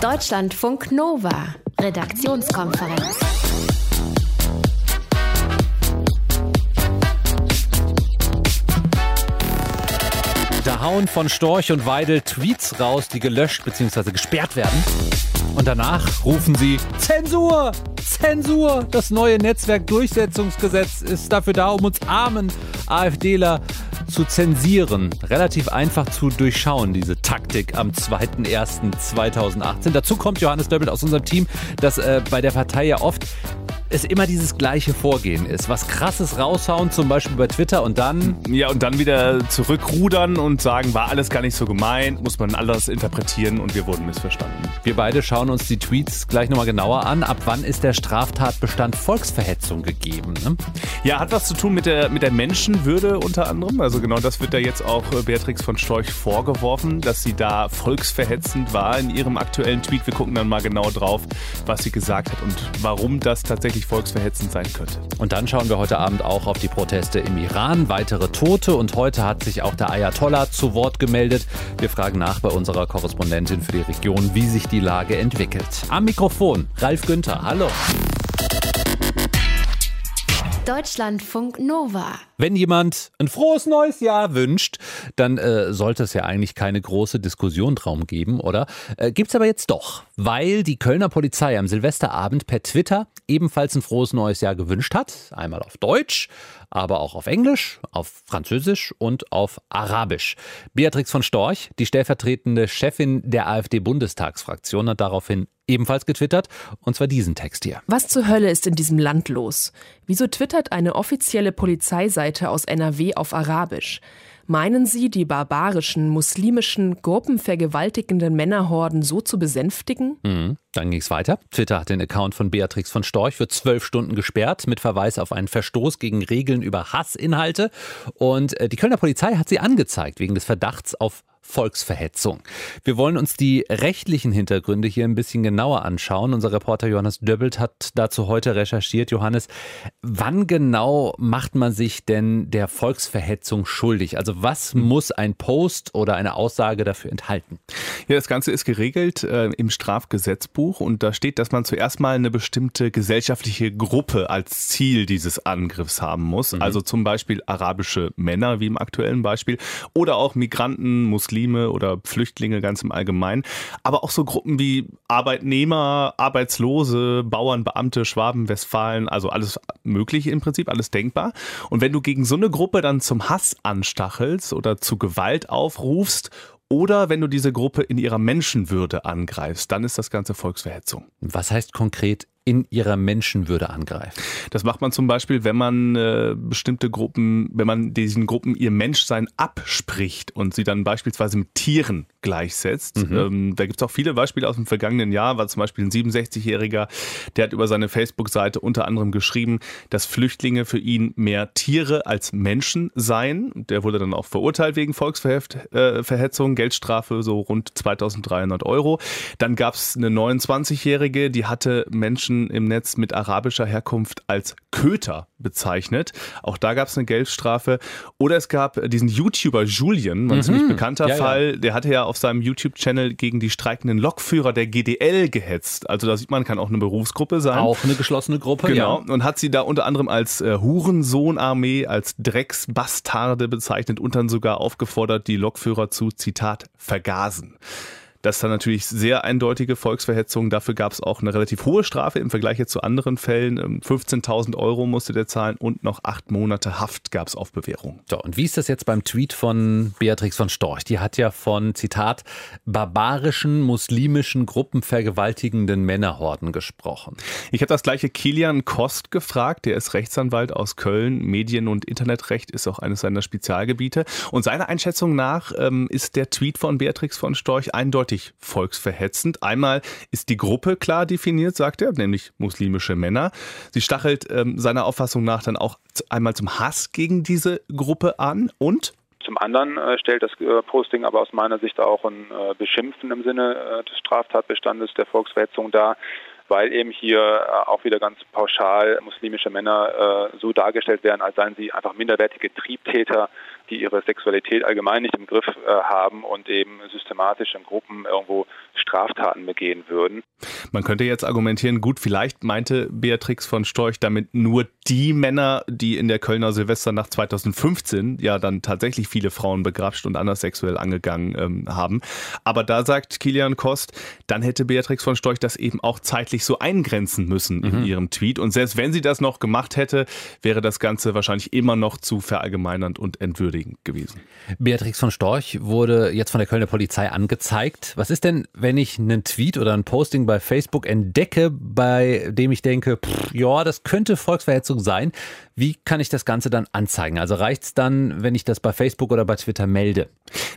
Deutschlandfunk Nova, Redaktionskonferenz. Da hauen von Storch und Weidel Tweets raus, die gelöscht bzw. gesperrt werden. Und danach rufen sie Zensur! Zensur! Das neue Netzwerkdurchsetzungsgesetz ist dafür da, um uns armen AfDler zu zensieren. Relativ einfach zu durchschauen, diese Taktik am 2.1.2018. Dazu kommt Johannes Döbbelt aus unserem Team, dass äh, bei der Partei ja oft es immer dieses gleiche Vorgehen ist. Was krasses raushauen, zum Beispiel bei Twitter und dann. Ja, und dann wieder zurückrudern und sagen, war alles gar nicht so gemeint, muss man alles interpretieren und wir wurden missverstanden. Wir beide schauen uns die Tweets gleich nochmal genauer an. Ab wann ist der Straftatbestand Volksverhetzung gegeben? Ne? Ja, hat was zu tun mit der, mit der Menschenwürde unter anderem. Also genau das wird da jetzt auch äh, Beatrix von Storch vorgeworfen, dass sie da volksverhetzend war in ihrem aktuellen Tweet. Wir gucken dann mal genau drauf, was sie gesagt hat und warum das tatsächlich wirklich volksverhetzend sein könnte. Und dann schauen wir heute Abend auch auf die Proteste im Iran, weitere Tote und heute hat sich auch der Ayatollah zu Wort gemeldet. Wir fragen nach bei unserer Korrespondentin für die Region, wie sich die Lage entwickelt. Am Mikrofon Ralf Günther, hallo. Deutschlandfunk Nova. Wenn jemand ein frohes neues Jahr wünscht, dann äh, sollte es ja eigentlich keine große Diskussion drum geben, oder? Äh, gibt's aber jetzt doch, weil die Kölner Polizei am Silvesterabend per Twitter ebenfalls ein frohes neues Jahr gewünscht hat. Einmal auf Deutsch, aber auch auf Englisch, auf Französisch und auf Arabisch. Beatrix von Storch, die stellvertretende Chefin der AfD-Bundestagsfraktion, hat daraufhin ebenfalls getwittert, und zwar diesen Text hier. Was zur Hölle ist in diesem Land los? Wieso twittert eine offizielle Polizeiseite aus NRW auf Arabisch? Meinen Sie, die barbarischen, muslimischen, gruppenvergewaltigenden Männerhorden so zu besänftigen? Mhm. Dann ging es weiter. Twitter hat den Account von Beatrix von Storch für zwölf Stunden gesperrt mit Verweis auf einen Verstoß gegen Regeln über Hassinhalte. Und äh, die Kölner Polizei hat sie angezeigt wegen des Verdachts auf Volksverhetzung. Wir wollen uns die rechtlichen Hintergründe hier ein bisschen genauer anschauen. Unser Reporter Johannes Döbbelt hat dazu heute recherchiert. Johannes, wann genau macht man sich denn der Volksverhetzung schuldig? Also was muss ein Post oder eine Aussage dafür enthalten? Ja, das Ganze ist geregelt äh, im Strafgesetzbuch und da steht, dass man zuerst mal eine bestimmte gesellschaftliche Gruppe als Ziel dieses Angriffs haben muss. Mhm. Also zum Beispiel arabische Männer, wie im aktuellen Beispiel, oder auch Migranten, Muslime, Muslime oder Flüchtlinge ganz im Allgemeinen, aber auch so Gruppen wie Arbeitnehmer, Arbeitslose, Bauern, Beamte, Schwaben, Westfalen, also alles mögliche im Prinzip, alles denkbar. Und wenn du gegen so eine Gruppe dann zum Hass anstachelst oder zu Gewalt aufrufst oder wenn du diese Gruppe in ihrer Menschenwürde angreifst, dann ist das Ganze Volksverhetzung. Was heißt konkret in ihrer Menschenwürde angreifen. Das macht man zum Beispiel, wenn man äh, bestimmte Gruppen, wenn man diesen Gruppen ihr Menschsein abspricht und sie dann beispielsweise mit Tieren gleichsetzt. Mhm. Ähm, da gibt es auch viele Beispiele aus dem vergangenen Jahr, war zum Beispiel ein 67-Jähriger, der hat über seine Facebook-Seite unter anderem geschrieben, dass Flüchtlinge für ihn mehr Tiere als Menschen seien. Der wurde dann auch verurteilt wegen Volksverhetzung, äh, Geldstrafe so rund 2300 Euro. Dann gab es eine 29-Jährige, die hatte Menschen im Netz mit arabischer Herkunft als Köter bezeichnet. Auch da gab es eine Geldstrafe. Oder es gab diesen YouTuber Julian, ein mhm. ziemlich bekannter ja, Fall, ja. der hatte ja auf seinem YouTube-Channel gegen die streikenden Lokführer der GDL gehetzt. Also da sieht man, kann auch eine Berufsgruppe sein. Auch eine geschlossene Gruppe, genau. Ja. Und hat sie da unter anderem als äh, Hurensohnarmee, als Drecksbastarde bezeichnet und dann sogar aufgefordert, die Lokführer zu, Zitat, vergasen. Das ist dann natürlich sehr eindeutige Volksverhetzung. Dafür gab es auch eine relativ hohe Strafe im Vergleich jetzt zu anderen Fällen. 15.000 ähm, Euro musste der zahlen und noch acht Monate Haft gab es auf Bewährung. So, und wie ist das jetzt beim Tweet von Beatrix von Storch? Die hat ja von, Zitat, barbarischen muslimischen Gruppen vergewaltigenden Männerhorden gesprochen. Ich habe das gleiche Kilian Kost gefragt. Der ist Rechtsanwalt aus Köln. Medien- und Internetrecht ist auch eines seiner Spezialgebiete. Und seiner Einschätzung nach ähm, ist der Tweet von Beatrix von Storch eindeutig eindeutig volksverhetzend. Einmal ist die Gruppe klar definiert, sagt er, nämlich muslimische Männer. Sie stachelt ähm, seiner Auffassung nach dann auch einmal zum Hass gegen diese Gruppe an und zum anderen äh, stellt das äh, Posting aber aus meiner Sicht auch ein äh, Beschimpfen im Sinne äh, des Straftatbestandes der Volksverhetzung dar, weil eben hier äh, auch wieder ganz pauschal muslimische Männer äh, so dargestellt werden, als seien sie einfach minderwertige Triebtäter, die ihre Sexualität allgemein nicht im Griff haben und eben systematisch in Gruppen irgendwo Straftaten begehen würden. Man könnte jetzt argumentieren, gut, vielleicht meinte Beatrix von Storch damit nur die Männer, die in der Kölner Silvesternacht 2015 ja dann tatsächlich viele Frauen begrapscht und anders sexuell angegangen ähm, haben. Aber da sagt Kilian Kost, dann hätte Beatrix von Storch das eben auch zeitlich so eingrenzen müssen mhm. in ihrem Tweet. Und selbst wenn sie das noch gemacht hätte, wäre das Ganze wahrscheinlich immer noch zu verallgemeinernd und entwürdigend gewesen. Beatrix von Storch wurde jetzt von der Kölner Polizei angezeigt. Was ist denn, wenn ich einen Tweet oder ein Posting bei Facebook entdecke, bei dem ich denke, pff, ja, das könnte Volksverhetzung sein. Wie kann ich das Ganze dann anzeigen? Also reicht es dann, wenn ich das bei Facebook oder bei Twitter melde?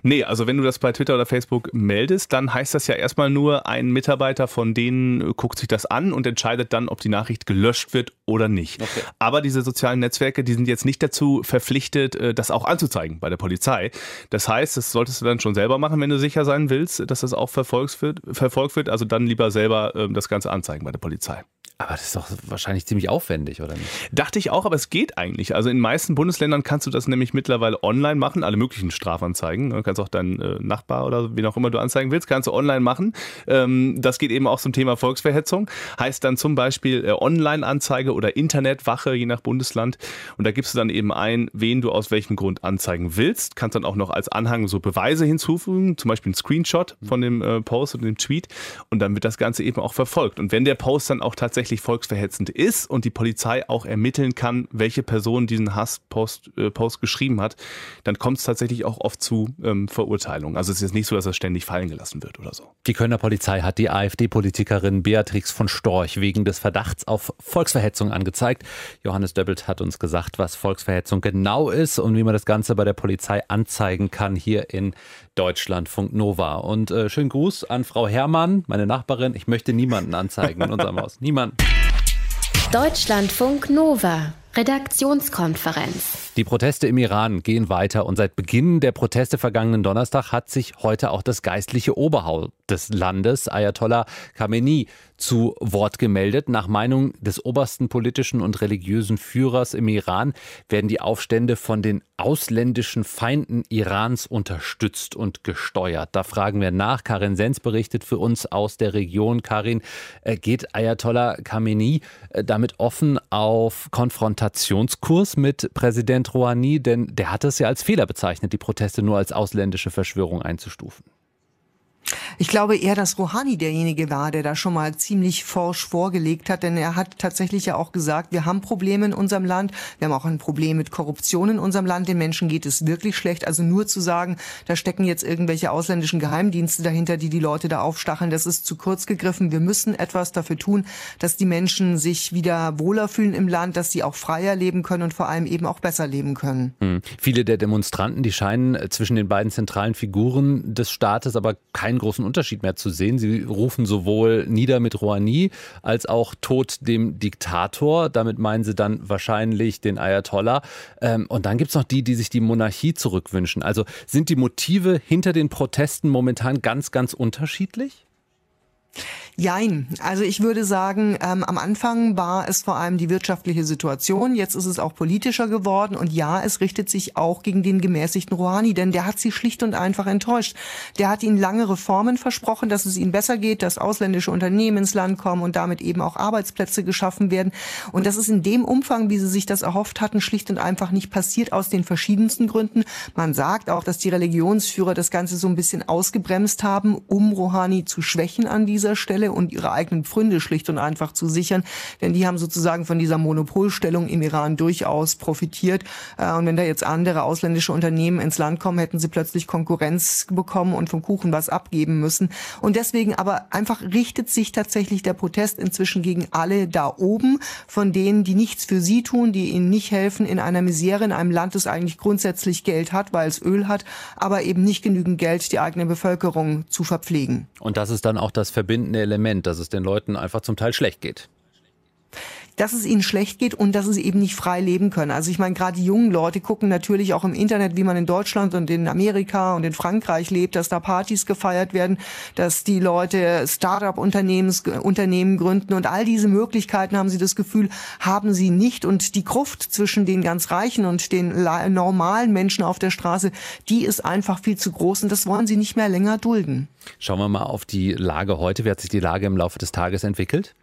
Nee, also wenn du das bei Twitter oder Facebook meldest, dann heißt das ja erstmal nur, ein Mitarbeiter von denen guckt sich das an und entscheidet dann, ob die Nachricht gelöscht wird oder nicht. Okay. Aber diese sozialen Netzwerke, die sind jetzt nicht dazu verpflichtet, äh, das auch anzuzeigen bei der Polizei. Das heißt, das solltest du dann schon selber machen, wenn du sicher sein willst, dass das auch verfolgt wird. Verfolgt wird. Also dann lieber selber ähm, das Ganze anzeigen bei der Polizei. Aber das ist doch wahrscheinlich ziemlich aufwendig, oder nicht? Dachte ich auch, aber es geht eigentlich. Also in meisten Bundesländern kannst du das nämlich mittlerweile online machen, alle möglichen Strafanzeigen. Du kannst auch deinen äh, Nachbar oder wen auch immer du anzeigen willst, kannst du online machen. Ähm, das geht eben auch zum Thema Volksverhetzung. Heißt dann zum Beispiel äh, Online-Anzeige oder Internetwache, je nach Bundesland. Und da gibst du dann eben ein, wen du aus welchem Grund anzeigen willst. Kannst dann auch noch als Anhang so Beweise hinzufügen, zum Beispiel ein Screenshot von dem äh, Post und dem Tweet. Und dann wird das Ganze eben auch verfolgt. Und wenn der Post dann auch tatsächlich volksverhetzend ist und die Polizei auch ermitteln kann, welche Person diesen Hasspost äh, Post geschrieben hat, dann kommt es tatsächlich auch oft zu ähm, Verurteilungen. Also es ist jetzt nicht so, dass er ständig fallen gelassen wird oder so. Die Kölner Polizei hat die AfD-Politikerin Beatrix von Storch wegen des Verdachts auf Volksverhetzung angezeigt. Johannes Döbbelt hat uns gesagt, was Volksverhetzung genau ist und wie man das Ganze bei der Polizei anzeigen kann hier in Deutschlandfunk Nova. Und äh, schönen Gruß an Frau Herrmann, meine Nachbarin. Ich möchte niemanden anzeigen in unserem Haus. Niemanden. Deutschlandfunk Nova. Redaktionskonferenz. Die Proteste im Iran gehen weiter und seit Beginn der Proteste vergangenen Donnerstag hat sich heute auch das geistliche Oberhaupt des Landes, Ayatollah Khamenei, zu Wort gemeldet. Nach Meinung des obersten politischen und religiösen Führers im Iran werden die Aufstände von den ausländischen Feinden Irans unterstützt und gesteuert. Da fragen wir nach. Karin Sens berichtet für uns aus der Region. Karin, äh, geht Ayatollah Khamenei äh, damit offen auf Konfrontationskurs mit Präsident Rouhani? Denn der hat es ja als Fehler bezeichnet, die Proteste nur als ausländische Verschwörung einzustufen. Ich glaube eher, dass Rouhani derjenige war, der da schon mal ziemlich forsch vorgelegt hat, denn er hat tatsächlich ja auch gesagt, wir haben Probleme in unserem Land, wir haben auch ein Problem mit Korruption in unserem Land, den Menschen geht es wirklich schlecht. Also nur zu sagen, da stecken jetzt irgendwelche ausländischen Geheimdienste dahinter, die die Leute da aufstacheln, das ist zu kurz gegriffen. Wir müssen etwas dafür tun, dass die Menschen sich wieder wohler fühlen im Land, dass sie auch freier leben können und vor allem eben auch besser leben können. Hm. Viele der Demonstranten, die scheinen zwischen den beiden zentralen Figuren des Staates aber keinen großen Unterschied mehr zu sehen. Sie rufen sowohl nieder mit Rouhani als auch Tod dem Diktator. Damit meinen sie dann wahrscheinlich den Ayatollah. Ähm, und dann gibt es noch die, die sich die Monarchie zurückwünschen. Also sind die Motive hinter den Protesten momentan ganz, ganz unterschiedlich? Jein. Also ich würde sagen, ähm, am Anfang war es vor allem die wirtschaftliche Situation. Jetzt ist es auch politischer geworden. Und ja, es richtet sich auch gegen den gemäßigten Rouhani, denn der hat sie schlicht und einfach enttäuscht. Der hat ihnen lange Reformen versprochen, dass es ihnen besser geht, dass ausländische Unternehmen ins Land kommen und damit eben auch Arbeitsplätze geschaffen werden. Und das ist in dem Umfang, wie sie sich das erhofft hatten, schlicht und einfach nicht passiert aus den verschiedensten Gründen. Man sagt auch, dass die Religionsführer das Ganze so ein bisschen ausgebremst haben, um Rouhani zu schwächen an dieser Stelle. Und ihre eigenen Pfründe schlicht und einfach zu sichern. Denn die haben sozusagen von dieser Monopolstellung im Iran durchaus profitiert. Äh, und wenn da jetzt andere ausländische Unternehmen ins Land kommen, hätten sie plötzlich Konkurrenz bekommen und vom Kuchen was abgeben müssen. Und deswegen aber einfach richtet sich tatsächlich der Protest inzwischen gegen alle da oben, von denen, die nichts für sie tun, die ihnen nicht helfen in einer Misere, in einem Land, das eigentlich grundsätzlich Geld hat, weil es Öl hat, aber eben nicht genügend Geld, die eigene Bevölkerung zu verpflegen. Und das ist dann auch das verbindende Element, dass es den Leuten einfach zum Teil schlecht geht. Dass es ihnen schlecht geht und dass sie eben nicht frei leben können. Also ich meine, gerade die jungen Leute gucken natürlich auch im Internet, wie man in Deutschland und in Amerika und in Frankreich lebt, dass da Partys gefeiert werden, dass die Leute Start-up-Unternehmen gründen und all diese Möglichkeiten haben sie das Gefühl, haben sie nicht. Und die Gruft zwischen den ganz Reichen und den normalen Menschen auf der Straße, die ist einfach viel zu groß und das wollen sie nicht mehr länger dulden. Schauen wir mal auf die Lage heute. Wie hat sich die Lage im Laufe des Tages entwickelt?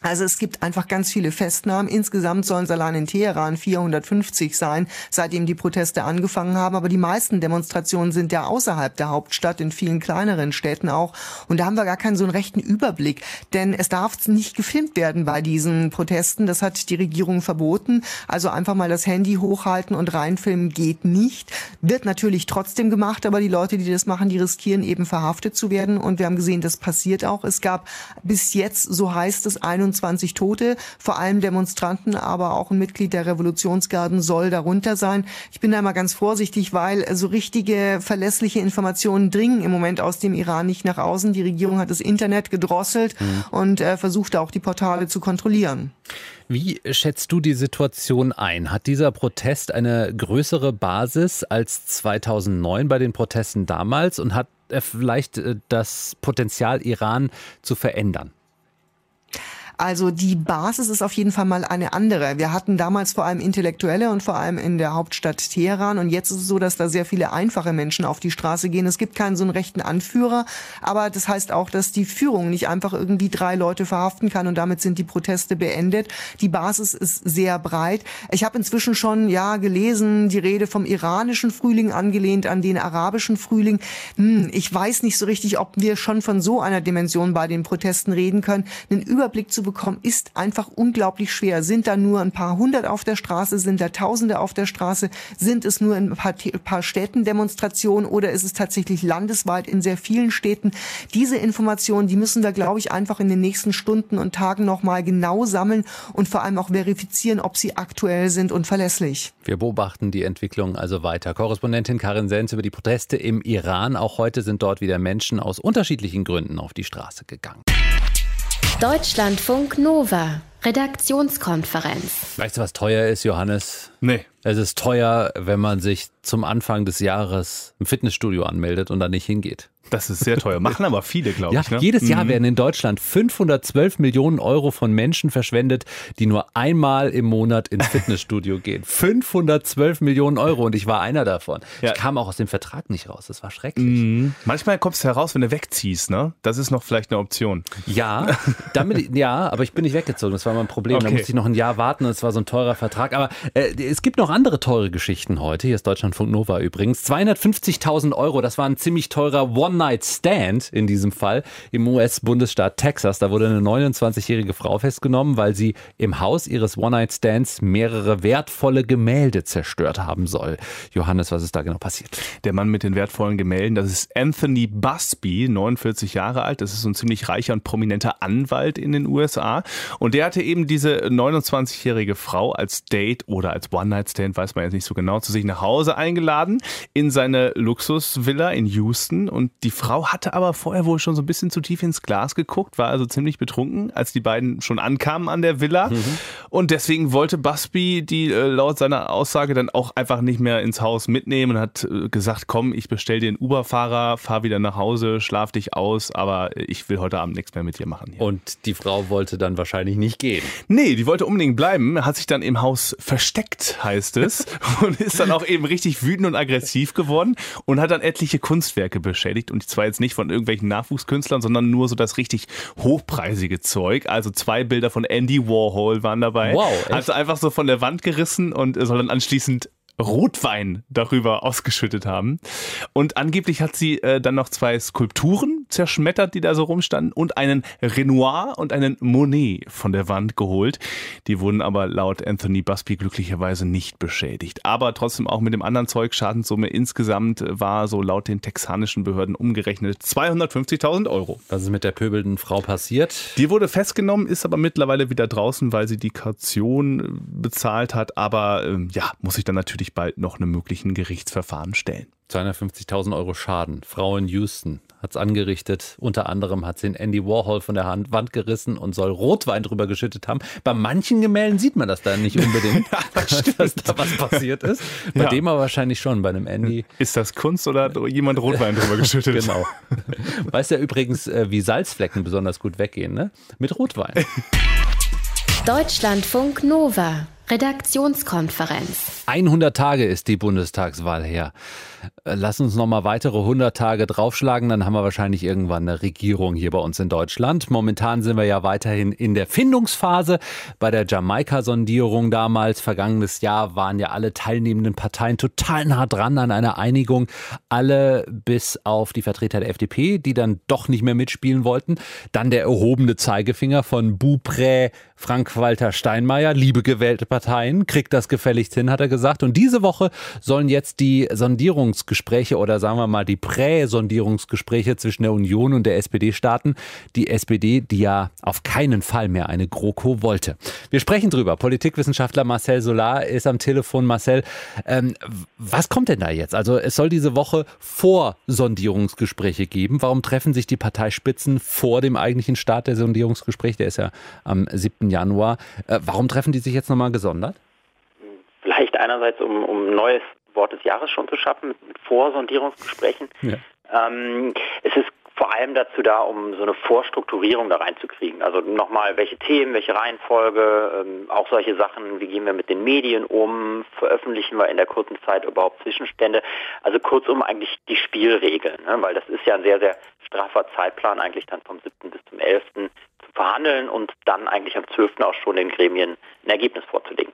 Also es gibt einfach ganz viele Festnahmen. Insgesamt sollen es allein in Teheran 450 sein, seitdem die Proteste angefangen haben. Aber die meisten Demonstrationen sind ja außerhalb der Hauptstadt, in vielen kleineren Städten auch. Und da haben wir gar keinen so einen rechten Überblick. Denn es darf nicht gefilmt werden bei diesen Protesten. Das hat die Regierung verboten. Also einfach mal das Handy hochhalten und reinfilmen geht nicht. Wird natürlich trotzdem gemacht, aber die Leute, die das machen, die riskieren eben verhaftet zu werden. Und wir haben gesehen, das passiert auch. Es gab bis jetzt, so heißt es, 21 21 Tote, vor allem Demonstranten, aber auch ein Mitglied der Revolutionsgarden soll darunter sein. Ich bin da immer ganz vorsichtig, weil so richtige verlässliche Informationen dringen im Moment aus dem Iran nicht nach außen. Die Regierung hat das Internet gedrosselt mhm. und äh, versucht auch die Portale zu kontrollieren. Wie schätzt du die Situation ein? Hat dieser Protest eine größere Basis als 2009 bei den Protesten damals und hat er vielleicht äh, das Potenzial, Iran zu verändern? Also die Basis ist auf jeden Fall mal eine andere. Wir hatten damals vor allem Intellektuelle und vor allem in der Hauptstadt Teheran und jetzt ist es so, dass da sehr viele einfache Menschen auf die Straße gehen. Es gibt keinen so einen rechten Anführer, aber das heißt auch, dass die Führung nicht einfach irgendwie drei Leute verhaften kann und damit sind die Proteste beendet. Die Basis ist sehr breit. Ich habe inzwischen schon ja gelesen, die Rede vom iranischen Frühling angelehnt an den arabischen Frühling. Hm, ich weiß nicht so richtig, ob wir schon von so einer Dimension bei den Protesten reden können. Einen Überblick zu bekommen, ist einfach unglaublich schwer. Sind da nur ein paar hundert auf der Straße? Sind da Tausende auf der Straße? Sind es nur ein paar, paar Städten Demonstrationen oder ist es tatsächlich landesweit in sehr vielen Städten? Diese Informationen, die müssen wir, glaube ich, einfach in den nächsten Stunden und Tagen nochmal genau sammeln und vor allem auch verifizieren, ob sie aktuell sind und verlässlich. Wir beobachten die Entwicklung also weiter. Korrespondentin Karin Sens über die Proteste im Iran. Auch heute sind dort wieder Menschen aus unterschiedlichen Gründen auf die Straße gegangen. Deutschlandfunk Nova. Redaktionskonferenz. Weißt du, was teuer ist, Johannes? Nee. Es ist teuer, wenn man sich zum Anfang des Jahres im Fitnessstudio anmeldet und dann nicht hingeht. Das ist sehr teuer. Machen aber viele, glaube ja, ich. Ne? Jedes Jahr mhm. werden in Deutschland 512 Millionen Euro von Menschen verschwendet, die nur einmal im Monat ins Fitnessstudio gehen. 512 Millionen Euro und ich war einer davon. Ja. Ich kam auch aus dem Vertrag nicht raus. Das war schrecklich. Mhm. Manchmal kommst du heraus, wenn du wegziehst. Ne? Das ist noch vielleicht eine Option. Ja, damit, ja, aber ich bin nicht weggezogen. Das war mein Problem. Okay. Da musste ich noch ein Jahr warten und es war so ein teurer Vertrag. Aber äh, es gibt noch andere teure Geschichten heute. Hier ist Deutschlandfunk Nova übrigens. 250.000 Euro, das war ein ziemlich teurer One-Night-Stand in diesem Fall im US-Bundesstaat Texas. Da wurde eine 29-jährige Frau festgenommen, weil sie im Haus ihres One-Night-Stands mehrere wertvolle Gemälde zerstört haben soll. Johannes, was ist da genau passiert? Der Mann mit den wertvollen Gemälden, das ist Anthony Busby, 49 Jahre alt. Das ist ein ziemlich reicher und prominenter Anwalt in den USA. Und der hatte eben diese 29-jährige Frau als Date oder als One-Night-Stand, weiß man jetzt nicht so genau, zu sich nach Hause eingeladen in seine Luxusvilla in Houston. Und die Frau hatte aber vorher wohl schon so ein bisschen zu tief ins Glas geguckt, war also ziemlich betrunken, als die beiden schon ankamen an der Villa. Mhm. Und deswegen wollte Busby die äh, laut seiner Aussage dann auch einfach nicht mehr ins Haus mitnehmen und hat äh, gesagt, komm, ich bestell dir einen Uber-Fahrer, fahr wieder nach Hause, schlaf dich aus, aber ich will heute Abend nichts mehr mit dir machen. Hier. Und die Frau wollte dann wahrscheinlich nicht gehen. Nee, die wollte unbedingt bleiben, hat sich dann im Haus versteckt, heißt es, und ist dann auch eben richtig wütend und aggressiv geworden und hat dann etliche Kunstwerke beschädigt und zwar jetzt nicht von irgendwelchen Nachwuchskünstlern, sondern nur so das richtig hochpreisige Zeug. Also zwei Bilder von Andy Warhol waren dabei. Wow. Echt? Also einfach so von der Wand gerissen und soll dann anschließend Rotwein darüber ausgeschüttet haben. Und angeblich hat sie äh, dann noch zwei Skulpturen zerschmettert, die da so rumstanden, und einen Renoir und einen Monet von der Wand geholt. Die wurden aber laut Anthony Busby glücklicherweise nicht beschädigt. Aber trotzdem auch mit dem anderen Zeug, Schadenssumme insgesamt war so laut den texanischen Behörden umgerechnet 250.000 Euro. Was ist mit der pöbelnden Frau passiert? Die wurde festgenommen, ist aber mittlerweile wieder draußen, weil sie die Kaution äh, bezahlt hat. Aber ähm, ja, muss ich dann natürlich sich bald noch einem möglichen Gerichtsverfahren stellen. 250.000 Euro Schaden. Frau in Houston hat es angerichtet. Unter anderem hat sie den Andy Warhol von der Hand, Wand gerissen und soll Rotwein drüber geschüttet haben. Bei manchen Gemälden sieht man das da nicht unbedingt, dass da was passiert ist. Bei ja. dem aber wahrscheinlich schon, bei einem Andy. Ist das Kunst oder hat jemand Rotwein drüber geschüttet? genau. Weißt ja übrigens, äh, wie Salzflecken besonders gut weggehen, ne? Mit Rotwein. Deutschlandfunk Nova. Redaktionskonferenz. 100 Tage ist die Bundestagswahl her. Äh, lass uns noch mal weitere 100 Tage draufschlagen, dann haben wir wahrscheinlich irgendwann eine Regierung hier bei uns in Deutschland. Momentan sind wir ja weiterhin in der Findungsphase. Bei der Jamaika-Sondierung damals, vergangenes Jahr, waren ja alle teilnehmenden Parteien total nah dran an einer Einigung. Alle bis auf die Vertreter der FDP, die dann doch nicht mehr mitspielen wollten. Dann der erhobene Zeigefinger von Buprä, Frank-Walter Steinmeier, liebe gewählte Parteien, kriegt das gefälligst hin, hat er gesagt. Und diese Woche sollen jetzt die Sondierungsgespräche oder sagen wir mal die Prä-Sondierungsgespräche zwischen der Union und der SPD starten. Die SPD, die ja auf keinen Fall mehr eine GroKo wollte. Wir sprechen drüber. Politikwissenschaftler Marcel Solar ist am Telefon. Marcel, ähm, was kommt denn da jetzt? Also es soll diese Woche vor Sondierungsgespräche geben. Warum treffen sich die Parteispitzen vor dem eigentlichen Start der Sondierungsgespräche? Der ist ja am 7. Januar. Äh, warum treffen die sich jetzt nochmal gesondert? Vielleicht einerseits, um, um ein neues Wort des Jahres schon zu schaffen, mit Vorsondierungsgesprächen. Ja. Ähm, es ist vor allem dazu da, um so eine Vorstrukturierung da reinzukriegen. Also nochmal, welche Themen, welche Reihenfolge, ähm, auch solche Sachen, wie gehen wir mit den Medien um, veröffentlichen wir in der kurzen Zeit überhaupt Zwischenstände. Also kurzum eigentlich die Spielregeln, ne? weil das ist ja ein sehr, sehr straffer Zeitplan eigentlich dann vom 7. bis zum 11. zu verhandeln und dann eigentlich am 12. auch schon den Gremien ein Ergebnis vorzulegen.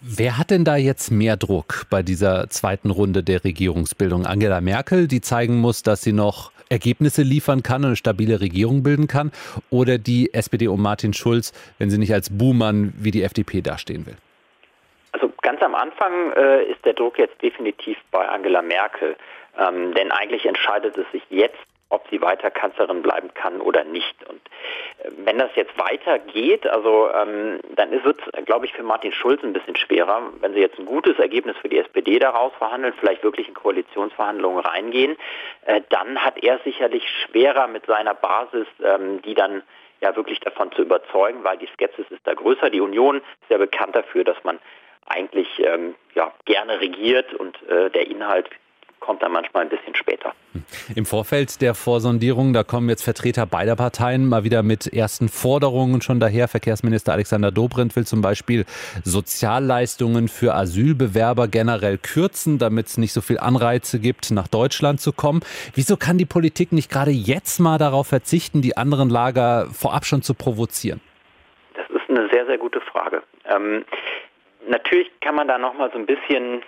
Wer hat denn da jetzt mehr Druck bei dieser zweiten Runde der Regierungsbildung? Angela Merkel, die zeigen muss, dass sie noch Ergebnisse liefern kann und eine stabile Regierung bilden kann? Oder die SPD um Martin Schulz, wenn sie nicht als Buhmann wie die FDP dastehen will? Also ganz am Anfang äh, ist der Druck jetzt definitiv bei Angela Merkel. Ähm, denn eigentlich entscheidet es sich jetzt ob sie weiter Kanzlerin bleiben kann oder nicht. Und äh, wenn das jetzt weitergeht, also ähm, dann wird es, glaube ich, für Martin Schulz ein bisschen schwerer, wenn sie jetzt ein gutes Ergebnis für die SPD daraus verhandeln, vielleicht wirklich in Koalitionsverhandlungen reingehen, äh, dann hat er sicherlich schwerer mit seiner Basis, ähm, die dann ja wirklich davon zu überzeugen, weil die Skepsis ist da größer. Die Union ist ja bekannt dafür, dass man eigentlich ähm, ja, gerne regiert und äh, der Inhalt kommt dann manchmal ein bisschen später. Im Vorfeld der Vorsondierung, da kommen jetzt Vertreter beider Parteien mal wieder mit ersten Forderungen schon daher. Verkehrsminister Alexander Dobrindt will zum Beispiel Sozialleistungen für Asylbewerber generell kürzen, damit es nicht so viel Anreize gibt, nach Deutschland zu kommen. Wieso kann die Politik nicht gerade jetzt mal darauf verzichten, die anderen Lager vorab schon zu provozieren? Das ist eine sehr, sehr gute Frage. Ähm, natürlich kann man da noch mal so ein bisschen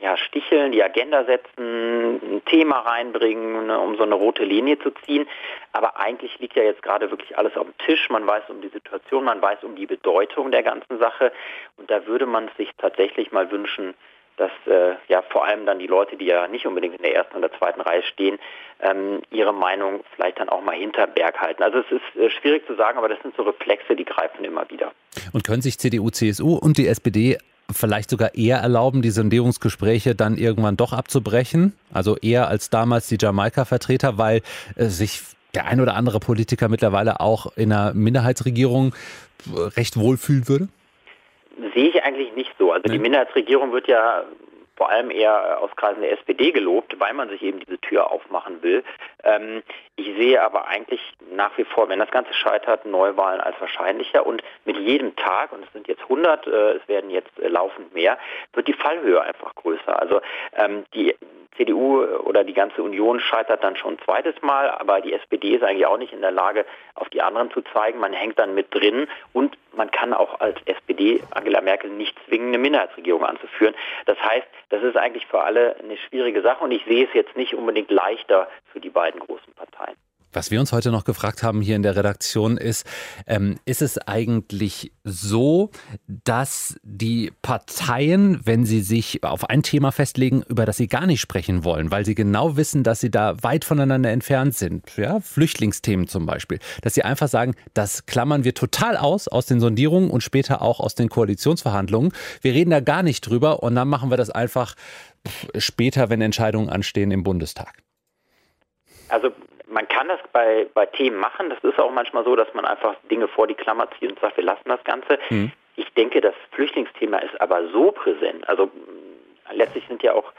ja, sticheln, die Agenda setzen, ein Thema reinbringen, ne, um so eine rote Linie zu ziehen. Aber eigentlich liegt ja jetzt gerade wirklich alles auf dem Tisch. Man weiß um die Situation, man weiß um die Bedeutung der ganzen Sache. Und da würde man sich tatsächlich mal wünschen, dass äh, ja vor allem dann die Leute, die ja nicht unbedingt in der ersten oder zweiten Reihe stehen, ähm, ihre Meinung vielleicht dann auch mal hinter Berg halten. Also es ist äh, schwierig zu sagen, aber das sind so Reflexe, die greifen immer wieder. Und können sich CDU, CSU und die SPD vielleicht sogar eher erlauben, die Sondierungsgespräche dann irgendwann doch abzubrechen? Also eher als damals die Jamaika-Vertreter, weil äh, sich der ein oder andere Politiker mittlerweile auch in einer Minderheitsregierung äh, recht wohlfühlen würde? Sehe ich eigentlich nicht so. Also nee. die Minderheitsregierung wird ja vor allem eher aus Kreisen der SPD gelobt, weil man sich eben diese Tür aufmachen will. Ähm, ich sehe aber eigentlich nach wie vor, wenn das Ganze scheitert, Neuwahlen als wahrscheinlicher und mit jedem Tag, und es sind jetzt 100, äh, es werden jetzt äh, laufend mehr, wird die Fallhöhe einfach größer. Also ähm, die CDU oder die ganze Union scheitert dann schon ein zweites Mal, aber die SPD ist eigentlich auch nicht in der Lage, auf die anderen zu zeigen. Man hängt dann mit drin und man kann auch als SPD Angela Merkel nicht zwingen, eine Minderheitsregierung anzuführen. Das heißt, das ist eigentlich für alle eine schwierige Sache und ich sehe es jetzt nicht unbedingt leichter für die beiden großen Parteien. Was wir uns heute noch gefragt haben hier in der Redaktion ist, ähm, ist es eigentlich so, dass die Parteien, wenn sie sich auf ein Thema festlegen, über das sie gar nicht sprechen wollen, weil sie genau wissen, dass sie da weit voneinander entfernt sind, ja, Flüchtlingsthemen zum Beispiel, dass sie einfach sagen, das klammern wir total aus, aus den Sondierungen und später auch aus den Koalitionsverhandlungen. Wir reden da gar nicht drüber und dann machen wir das einfach später, wenn Entscheidungen anstehen im Bundestag. Also man kann das bei, bei Themen machen. Das ist auch manchmal so, dass man einfach Dinge vor die Klammer zieht und sagt, wir lassen das Ganze. Mhm. Ich denke, das Flüchtlingsthema ist aber so präsent. Also letztlich sind ja auch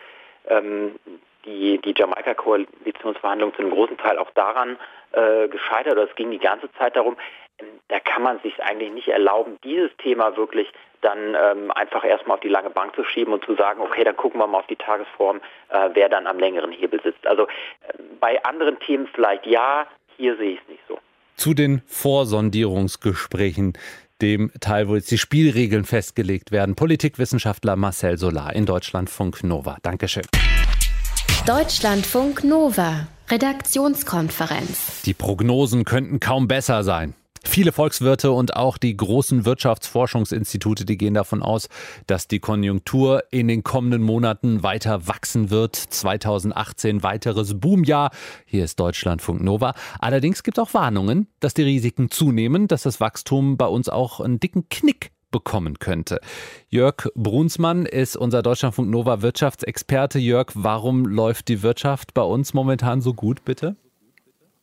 ähm, die, die Jamaika-Koalitionsverhandlungen zu einem großen Teil auch daran äh, gescheitert. Oder es ging die ganze Zeit darum, da kann man sich eigentlich nicht erlauben, dieses Thema wirklich dann ähm, einfach erstmal auf die lange Bank zu schieben und zu sagen, okay, dann gucken wir mal auf die Tagesform, äh, wer dann am längeren Hebel sitzt. Also äh, bei anderen Themen vielleicht ja, hier sehe ich es nicht so. Zu den Vorsondierungsgesprächen dem Teil, wo jetzt die Spielregeln festgelegt werden. Politikwissenschaftler Marcel Solar in Deutschlandfunk Nova. Dankeschön. Deutschlandfunk Nova. Redaktionskonferenz. Die Prognosen könnten kaum besser sein. Viele Volkswirte und auch die großen Wirtschaftsforschungsinstitute, die gehen davon aus, dass die Konjunktur in den kommenden Monaten weiter wachsen wird. 2018 weiteres Boomjahr. Hier ist Deutschlandfunk Nova. Allerdings gibt es auch Warnungen, dass die Risiken zunehmen, dass das Wachstum bei uns auch einen dicken Knick bekommen könnte. Jörg Brunsmann ist unser Deutschlandfunk Nova Wirtschaftsexperte. Jörg, warum läuft die Wirtschaft bei uns momentan so gut, bitte?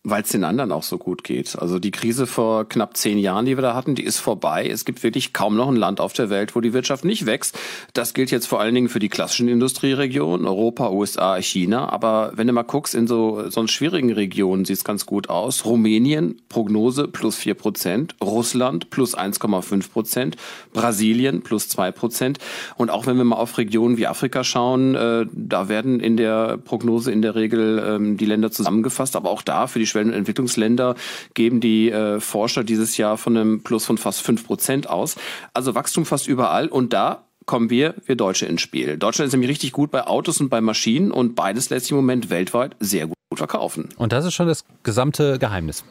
Weil es den anderen auch so gut geht. Also die Krise vor knapp zehn Jahren, die wir da hatten, die ist vorbei. Es gibt wirklich kaum noch ein Land auf der Welt, wo die Wirtschaft nicht wächst. Das gilt jetzt vor allen Dingen für die klassischen Industrieregionen, Europa, USA, China. Aber wenn du mal guckst, in so sonst schwierigen Regionen sieht es ganz gut aus. Rumänien, Prognose plus vier Prozent. Russland plus 1,5 Prozent. Brasilien plus zwei Prozent. Und auch wenn wir mal auf Regionen wie Afrika schauen, äh, da werden in der Prognose in der Regel ähm, die Länder zusammengefasst. Aber auch da für die Schwellen- und Entwicklungsländer geben die äh, Forscher dieses Jahr von einem Plus von fast fünf Prozent aus. Also Wachstum fast überall und da kommen wir, wir Deutsche ins Spiel. Deutschland ist nämlich richtig gut bei Autos und bei Maschinen und beides lässt sich im Moment weltweit sehr gut verkaufen. Und das ist schon das gesamte Geheimnis.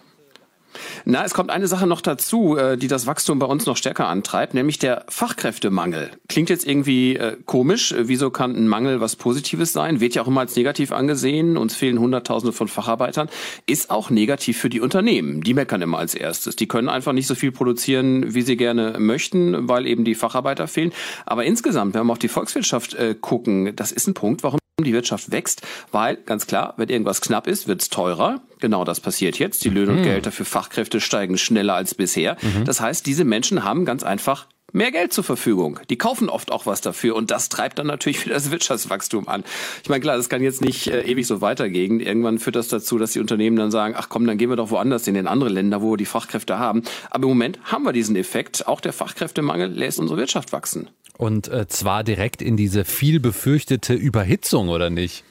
Na, es kommt eine Sache noch dazu, äh, die das Wachstum bei uns noch stärker antreibt, nämlich der Fachkräftemangel. Klingt jetzt irgendwie äh, komisch. Wieso kann ein Mangel was Positives sein? Wird ja auch immer als negativ angesehen. Uns fehlen Hunderttausende von Facharbeitern. Ist auch negativ für die Unternehmen. Die meckern immer als erstes. Die können einfach nicht so viel produzieren, wie sie gerne möchten, weil eben die Facharbeiter fehlen. Aber insgesamt, wenn wir auf die Volkswirtschaft äh, gucken, das ist ein Punkt, warum die Wirtschaft wächst, weil ganz klar, wenn irgendwas knapp ist, wird es teurer. Genau das passiert jetzt. Die Löhne mhm. und Gehälter für Fachkräfte steigen schneller als bisher. Mhm. Das heißt, diese Menschen haben ganz einfach mehr Geld zur Verfügung. Die kaufen oft auch was dafür und das treibt dann natürlich wieder das Wirtschaftswachstum an. Ich meine, klar, das kann jetzt nicht äh, ewig so weitergehen. Irgendwann führt das dazu, dass die Unternehmen dann sagen, ach komm, dann gehen wir doch woanders in den anderen Länder, wo wir die Fachkräfte haben. Aber im Moment haben wir diesen Effekt. Auch der Fachkräftemangel lässt unsere Wirtschaft wachsen. Und äh, zwar direkt in diese viel befürchtete Überhitzung, oder nicht?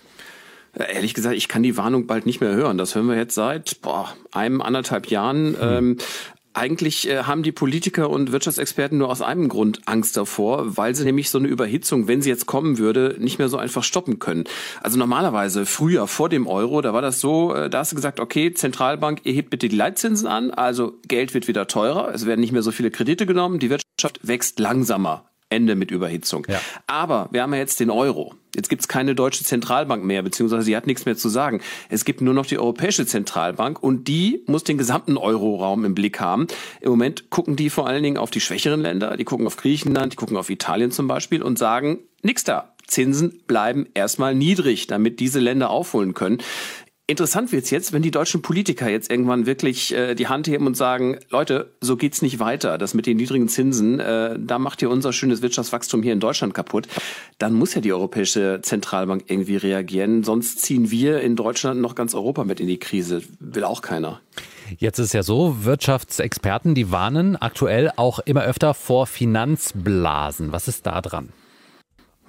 Ehrlich gesagt, ich kann die Warnung bald nicht mehr hören. Das hören wir jetzt seit boah, einem anderthalb Jahren. Hm. Ähm, eigentlich äh, haben die Politiker und Wirtschaftsexperten nur aus einem Grund Angst davor, weil sie nämlich so eine Überhitzung, wenn sie jetzt kommen würde, nicht mehr so einfach stoppen können. Also normalerweise früher vor dem Euro, da war das so, äh, da hast du gesagt, okay, Zentralbank, ihr hebt bitte die Leitzinsen an, also Geld wird wieder teurer, es werden nicht mehr so viele Kredite genommen, die Wirtschaft wächst langsamer. Ende mit Überhitzung. Ja. Aber wir haben ja jetzt den Euro. Jetzt gibt's keine deutsche Zentralbank mehr, beziehungsweise sie hat nichts mehr zu sagen. Es gibt nur noch die Europäische Zentralbank und die muss den gesamten Euroraum im Blick haben. Im Moment gucken die vor allen Dingen auf die schwächeren Länder, die gucken auf Griechenland, die gucken auf Italien zum Beispiel und sagen, nix da. Zinsen bleiben erstmal niedrig, damit diese Länder aufholen können. Interessant wird's jetzt, wenn die deutschen Politiker jetzt irgendwann wirklich äh, die Hand heben und sagen, Leute, so geht's nicht weiter. Das mit den niedrigen Zinsen, äh, da macht ihr unser schönes Wirtschaftswachstum hier in Deutschland kaputt. Dann muss ja die Europäische Zentralbank irgendwie reagieren. Sonst ziehen wir in Deutschland noch ganz Europa mit in die Krise. Will auch keiner. Jetzt ist es ja so, Wirtschaftsexperten, die warnen aktuell auch immer öfter vor Finanzblasen. Was ist da dran?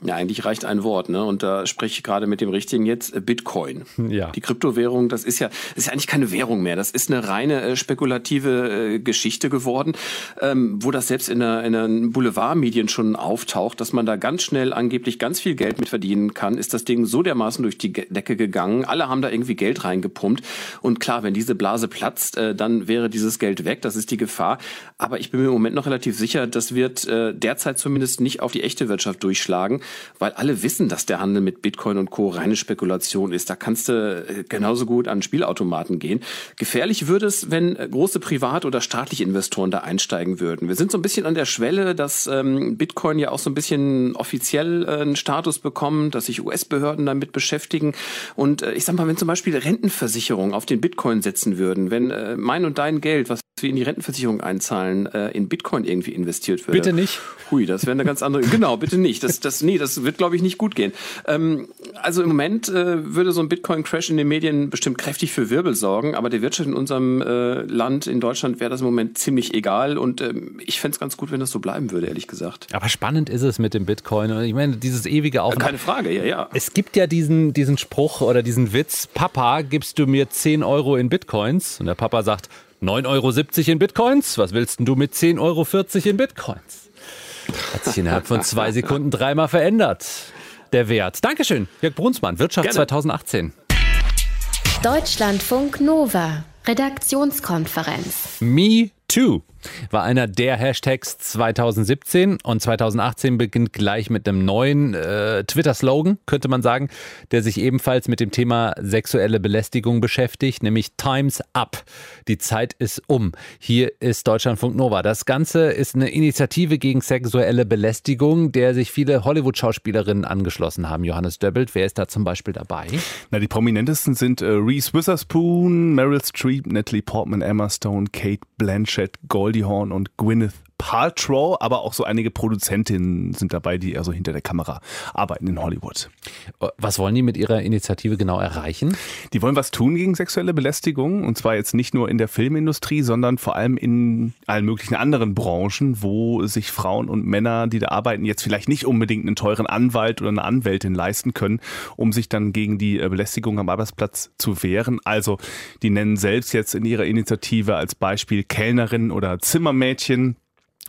Ja, eigentlich reicht ein Wort, ne? Und da spreche ich gerade mit dem richtigen jetzt äh, Bitcoin. Ja. Die Kryptowährung, das ist ja, das ist ja eigentlich keine Währung mehr. Das ist eine reine äh, spekulative äh, Geschichte geworden, ähm, wo das selbst in der, in den Boulevardmedien schon auftaucht, dass man da ganz schnell angeblich ganz viel Geld mit verdienen kann. Ist das Ding so dermaßen durch die Decke gegangen? Alle haben da irgendwie Geld reingepumpt. Und klar, wenn diese Blase platzt, äh, dann wäre dieses Geld weg. Das ist die Gefahr. Aber ich bin mir im Moment noch relativ sicher, das wird äh, derzeit zumindest nicht auf die echte Wirtschaft durchschlagen weil alle wissen, dass der Handel mit Bitcoin und Co. reine Spekulation ist. Da kannst du äh, genauso gut an Spielautomaten gehen. Gefährlich würde es, wenn äh, große Privat- oder staatliche Investoren da einsteigen würden. Wir sind so ein bisschen an der Schwelle, dass ähm, Bitcoin ja auch so ein bisschen offiziell äh, einen Status bekommt, dass sich US-Behörden damit beschäftigen. Und äh, ich sag mal, wenn zum Beispiel Rentenversicherungen auf den Bitcoin setzen würden, wenn äh, mein und dein Geld, was wir in die Rentenversicherung einzahlen, äh, in Bitcoin irgendwie investiert würde. Bitte nicht. Hui, das wäre eine ganz andere. Genau, bitte nicht. Das, das, nee, das wird, glaube ich, nicht gut gehen. Ähm, also im Moment äh, würde so ein Bitcoin-Crash in den Medien bestimmt kräftig für Wirbel sorgen, aber der Wirtschaft in unserem äh, Land, in Deutschland, wäre das im Moment ziemlich egal. Und ähm, ich fände es ganz gut, wenn das so bleiben würde, ehrlich gesagt. Aber spannend ist es mit dem Bitcoin. Und ich meine, dieses ewige Auf. Keine Frage, ja, ja. Es gibt ja diesen, diesen Spruch oder diesen Witz: Papa, gibst du mir 10 Euro in Bitcoins? Und der Papa sagt, 9,70 Euro in Bitcoins. Was willst denn du mit 10,40 Euro in Bitcoins? Hat sich innerhalb von zwei Sekunden dreimal verändert. Der Wert. Dankeschön, Jörg Brunsmann, Wirtschaft Gerne. 2018. Deutschlandfunk Nova, Redaktionskonferenz. Me too war einer der Hashtags 2017 und 2018 beginnt gleich mit einem neuen äh, Twitter-Slogan, könnte man sagen, der sich ebenfalls mit dem Thema sexuelle Belästigung beschäftigt, nämlich Times Up. Die Zeit ist um. Hier ist Deutschlandfunk Nova. Das Ganze ist eine Initiative gegen sexuelle Belästigung, der sich viele Hollywood-Schauspielerinnen angeschlossen haben. Johannes Döbbelt, wer ist da zum Beispiel dabei? Na, die prominentesten sind äh, Reese Witherspoon, Meryl Streep, Natalie Portman, Emma Stone, Kate Blanchett, Gold Goldie Hawn und Gwyneth Paltrow, aber auch so einige Produzentinnen sind dabei, die eher so hinter der Kamera arbeiten in Hollywood. Was wollen die mit ihrer Initiative genau erreichen? Die wollen was tun gegen sexuelle Belästigung und zwar jetzt nicht nur in der Filmindustrie, sondern vor allem in allen möglichen anderen Branchen, wo sich Frauen und Männer, die da arbeiten, jetzt vielleicht nicht unbedingt einen teuren Anwalt oder eine Anwältin leisten können, um sich dann gegen die äh, Belästigung am Arbeitsplatz zu wehren. Also die nennen selbst jetzt in ihrer Initiative als Beispiel Kellnerinnen oder Zimmermädchen,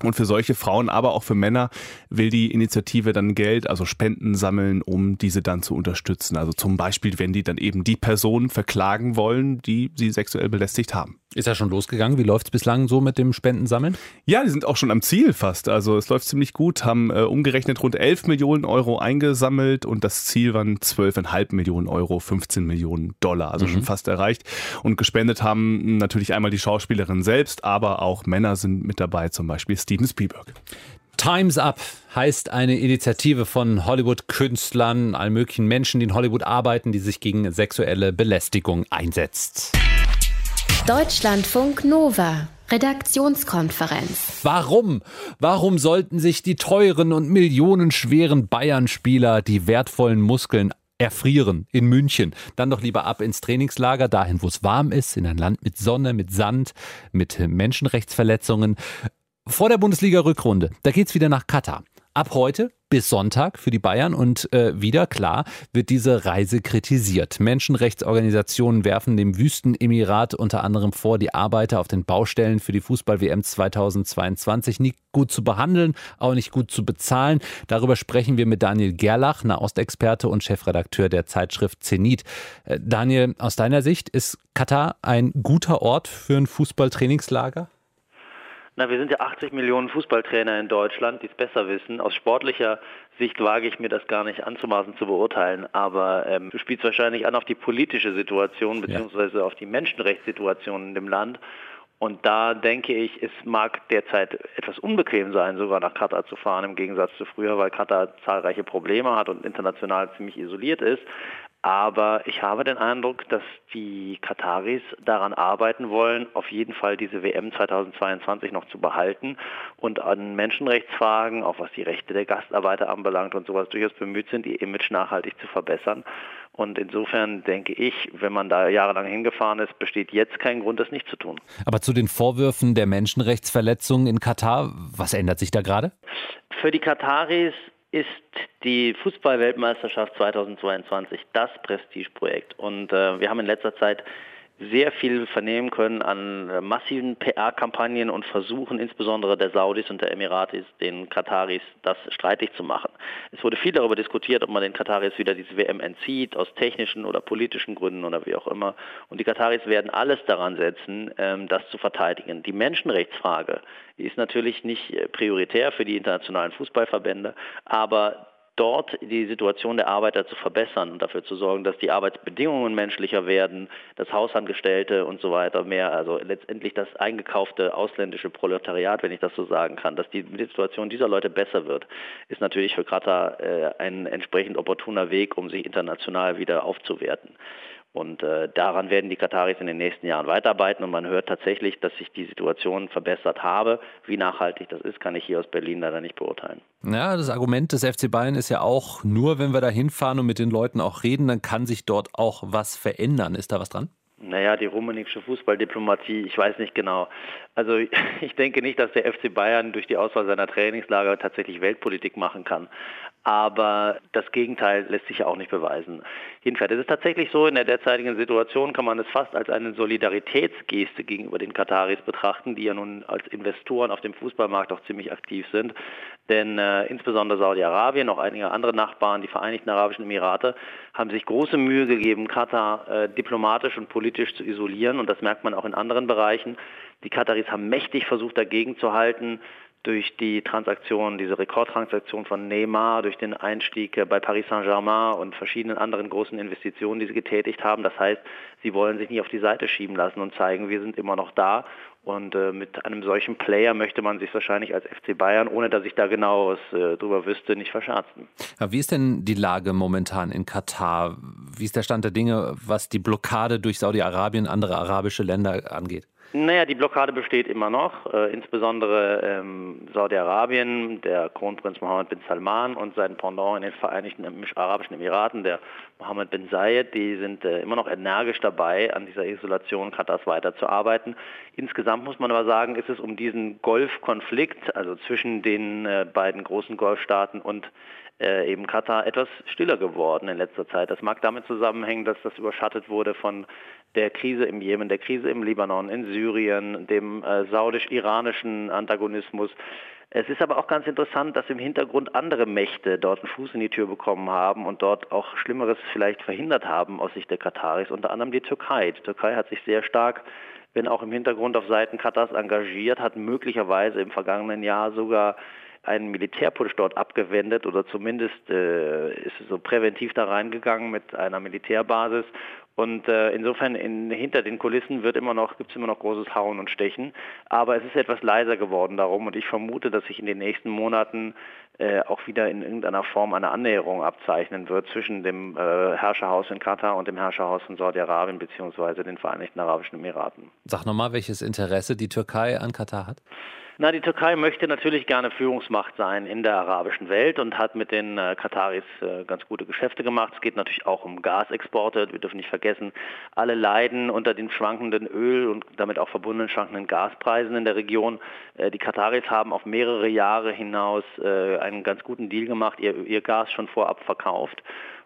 und für solche Frauen, aber auch für Männer will die Initiative dann Geld, also Spenden sammeln, um diese dann zu unterstützen. Also zum Beispiel, wenn die dann eben die Personen verklagen wollen, die sie sexuell belästigt haben. Ist ja schon losgegangen. Wie läuft es bislang so mit dem Spendensammeln? Ja, die sind auch schon am Ziel fast. Also es läuft ziemlich gut, haben äh, umgerechnet rund 11 Millionen Euro eingesammelt und das Ziel waren 12,5 Millionen Euro, 15 Millionen Dollar, also mhm. schon fast erreicht. Und gespendet haben natürlich einmal die Schauspielerin selbst, aber auch Männer sind mit dabei, zum Beispiel Steven Spielberg. Times Up heißt eine Initiative von Hollywood-Künstlern, allen möglichen Menschen, die in Hollywood arbeiten, die sich gegen sexuelle Belästigung einsetzt. Deutschlandfunk Nova. Redaktionskonferenz. Warum? Warum sollten sich die teuren und millionenschweren Bayern-Spieler die wertvollen Muskeln erfrieren in München? Dann doch lieber ab ins Trainingslager, dahin, wo es warm ist, in ein Land mit Sonne, mit Sand, mit Menschenrechtsverletzungen. Vor der Bundesliga-Rückrunde, da geht's wieder nach Katar. Ab heute bis Sonntag für die Bayern und äh, wieder klar wird diese Reise kritisiert. Menschenrechtsorganisationen werfen dem Wüstenemirat unter anderem vor, die Arbeiter auf den Baustellen für die Fußball-WM 2022 nicht gut zu behandeln, auch nicht gut zu bezahlen. Darüber sprechen wir mit Daniel Gerlach, Nahostexperte und Chefredakteur der Zeitschrift Zenit. Äh, Daniel, aus deiner Sicht ist Katar ein guter Ort für ein Fußballtrainingslager? Na, wir sind ja 80 Millionen Fußballtrainer in Deutschland, die es besser wissen. Aus sportlicher Sicht wage ich mir das gar nicht anzumaßen zu beurteilen, aber ähm, du spielst wahrscheinlich an auf die politische Situation beziehungsweise ja. auf die Menschenrechtssituation in dem Land. Und da denke ich, es mag derzeit etwas unbequem sein, sogar nach Katar zu fahren, im Gegensatz zu früher, weil Katar zahlreiche Probleme hat und international ziemlich isoliert ist. Aber ich habe den Eindruck, dass die Kataris daran arbeiten wollen, auf jeden Fall diese WM 2022 noch zu behalten und an Menschenrechtsfragen, auch was die Rechte der Gastarbeiter anbelangt und sowas, durchaus bemüht sind, ihr Image nachhaltig zu verbessern. Und insofern denke ich, wenn man da jahrelang hingefahren ist, besteht jetzt kein Grund, das nicht zu tun. Aber zu den Vorwürfen der Menschenrechtsverletzungen in Katar, was ändert sich da gerade? Für die Kataris ist die Fußballweltmeisterschaft 2022 das Prestigeprojekt. Und äh, wir haben in letzter Zeit sehr viel vernehmen können an äh, massiven PR-Kampagnen und Versuchen, insbesondere der Saudis und der Emiratis, den Kataris das streitig zu machen. Es wurde viel darüber diskutiert, ob man den Kataris wieder diese WM entzieht, aus technischen oder politischen Gründen oder wie auch immer. Und die Kataris werden alles daran setzen, ähm, das zu verteidigen. Die Menschenrechtsfrage ist natürlich nicht äh, prioritär für die internationalen Fußballverbände, aber dort die Situation der Arbeiter zu verbessern und dafür zu sorgen, dass die Arbeitsbedingungen menschlicher werden, dass Hausangestellte und so weiter mehr, also letztendlich das eingekaufte ausländische Proletariat, wenn ich das so sagen kann, dass die Situation dieser Leute besser wird, ist natürlich für Katar äh, ein entsprechend opportuner Weg, um sich international wieder aufzuwerten. Und äh, daran werden die Kataris in den nächsten Jahren weiterarbeiten und man hört tatsächlich, dass sich die Situation verbessert habe. Wie nachhaltig das ist, kann ich hier aus Berlin leider nicht beurteilen. Ja, das Argument des FC Bayern ist ja auch, nur wenn wir da hinfahren und mit den Leuten auch reden, dann kann sich dort auch was verändern. Ist da was dran? Naja, die rumänische Fußballdiplomatie, ich weiß nicht genau. Also ich denke nicht, dass der FC Bayern durch die Auswahl seiner Trainingslager tatsächlich Weltpolitik machen kann. Aber das Gegenteil lässt sich ja auch nicht beweisen. Jedenfalls, es ist tatsächlich so, in der derzeitigen Situation kann man es fast als eine Solidaritätsgeste gegenüber den Kataris betrachten, die ja nun als Investoren auf dem Fußballmarkt auch ziemlich aktiv sind. Denn äh, insbesondere Saudi-Arabien, auch einige andere Nachbarn, die Vereinigten Arabischen Emirate, haben sich große Mühe gegeben, Katar äh, diplomatisch und politisch zu isolieren. Und das merkt man auch in anderen Bereichen. Die Kataris haben mächtig versucht, dagegen zu halten durch die Transaktion, diese Rekordtransaktion von Neymar, durch den Einstieg bei Paris Saint-Germain und verschiedenen anderen großen Investitionen, die sie getätigt haben. Das heißt, sie wollen sich nicht auf die Seite schieben lassen und zeigen, wir sind immer noch da. Und äh, mit einem solchen Player möchte man sich wahrscheinlich als FC Bayern, ohne dass ich da genaues äh, drüber wüsste, nicht verscherzen. Ja, wie ist denn die Lage momentan in Katar? Wie ist der Stand der Dinge, was die Blockade durch Saudi-Arabien und andere arabische Länder angeht? Naja, die Blockade besteht immer noch, äh, insbesondere ähm, Saudi-Arabien, der Kronprinz Mohammed bin Salman und sein Pendant in den Vereinigten Arabischen Emiraten, der Mohammed bin Zayed, die sind äh, immer noch energisch dabei, an dieser Isolation Katars weiterzuarbeiten. Insgesamt muss man aber sagen, ist es um diesen Golfkonflikt, also zwischen den äh, beiden großen Golfstaaten und äh, eben Katar etwas stiller geworden in letzter Zeit. Das mag damit zusammenhängen, dass das überschattet wurde von der Krise im Jemen, der Krise im Libanon, in Syrien, dem äh, saudisch-iranischen Antagonismus. Es ist aber auch ganz interessant, dass im Hintergrund andere Mächte dort einen Fuß in die Tür bekommen haben und dort auch Schlimmeres vielleicht verhindert haben aus Sicht der Kataris, unter anderem die Türkei. Die Türkei hat sich sehr stark, wenn auch im Hintergrund auf Seiten Katars engagiert, hat möglicherweise im vergangenen Jahr sogar einen Militärputsch dort abgewendet oder zumindest äh, ist so präventiv da reingegangen mit einer Militärbasis und äh, insofern in, hinter den Kulissen wird immer noch, gibt es immer noch großes Hauen und Stechen. Aber es ist etwas leiser geworden darum und ich vermute, dass sich in den nächsten Monaten äh, auch wieder in irgendeiner Form eine Annäherung abzeichnen wird zwischen dem äh, Herrscherhaus in Katar und dem Herrscherhaus von Saudi-Arabien bzw. den Vereinigten Arabischen Emiraten. Sag nochmal, welches Interesse die Türkei an Katar hat? Na, die Türkei möchte natürlich gerne Führungsmacht sein in der arabischen Welt und hat mit den äh, Kataris äh, ganz gute Geschäfte gemacht. Es geht natürlich auch um Gasexporte. Wir dürfen nicht vergessen, alle leiden unter den schwankenden Öl- und damit auch verbundenen schwankenden Gaspreisen in der Region. Äh, die Kataris haben auf mehrere Jahre hinaus äh, einen ganz guten Deal gemacht, ihr, ihr Gas schon vorab verkauft.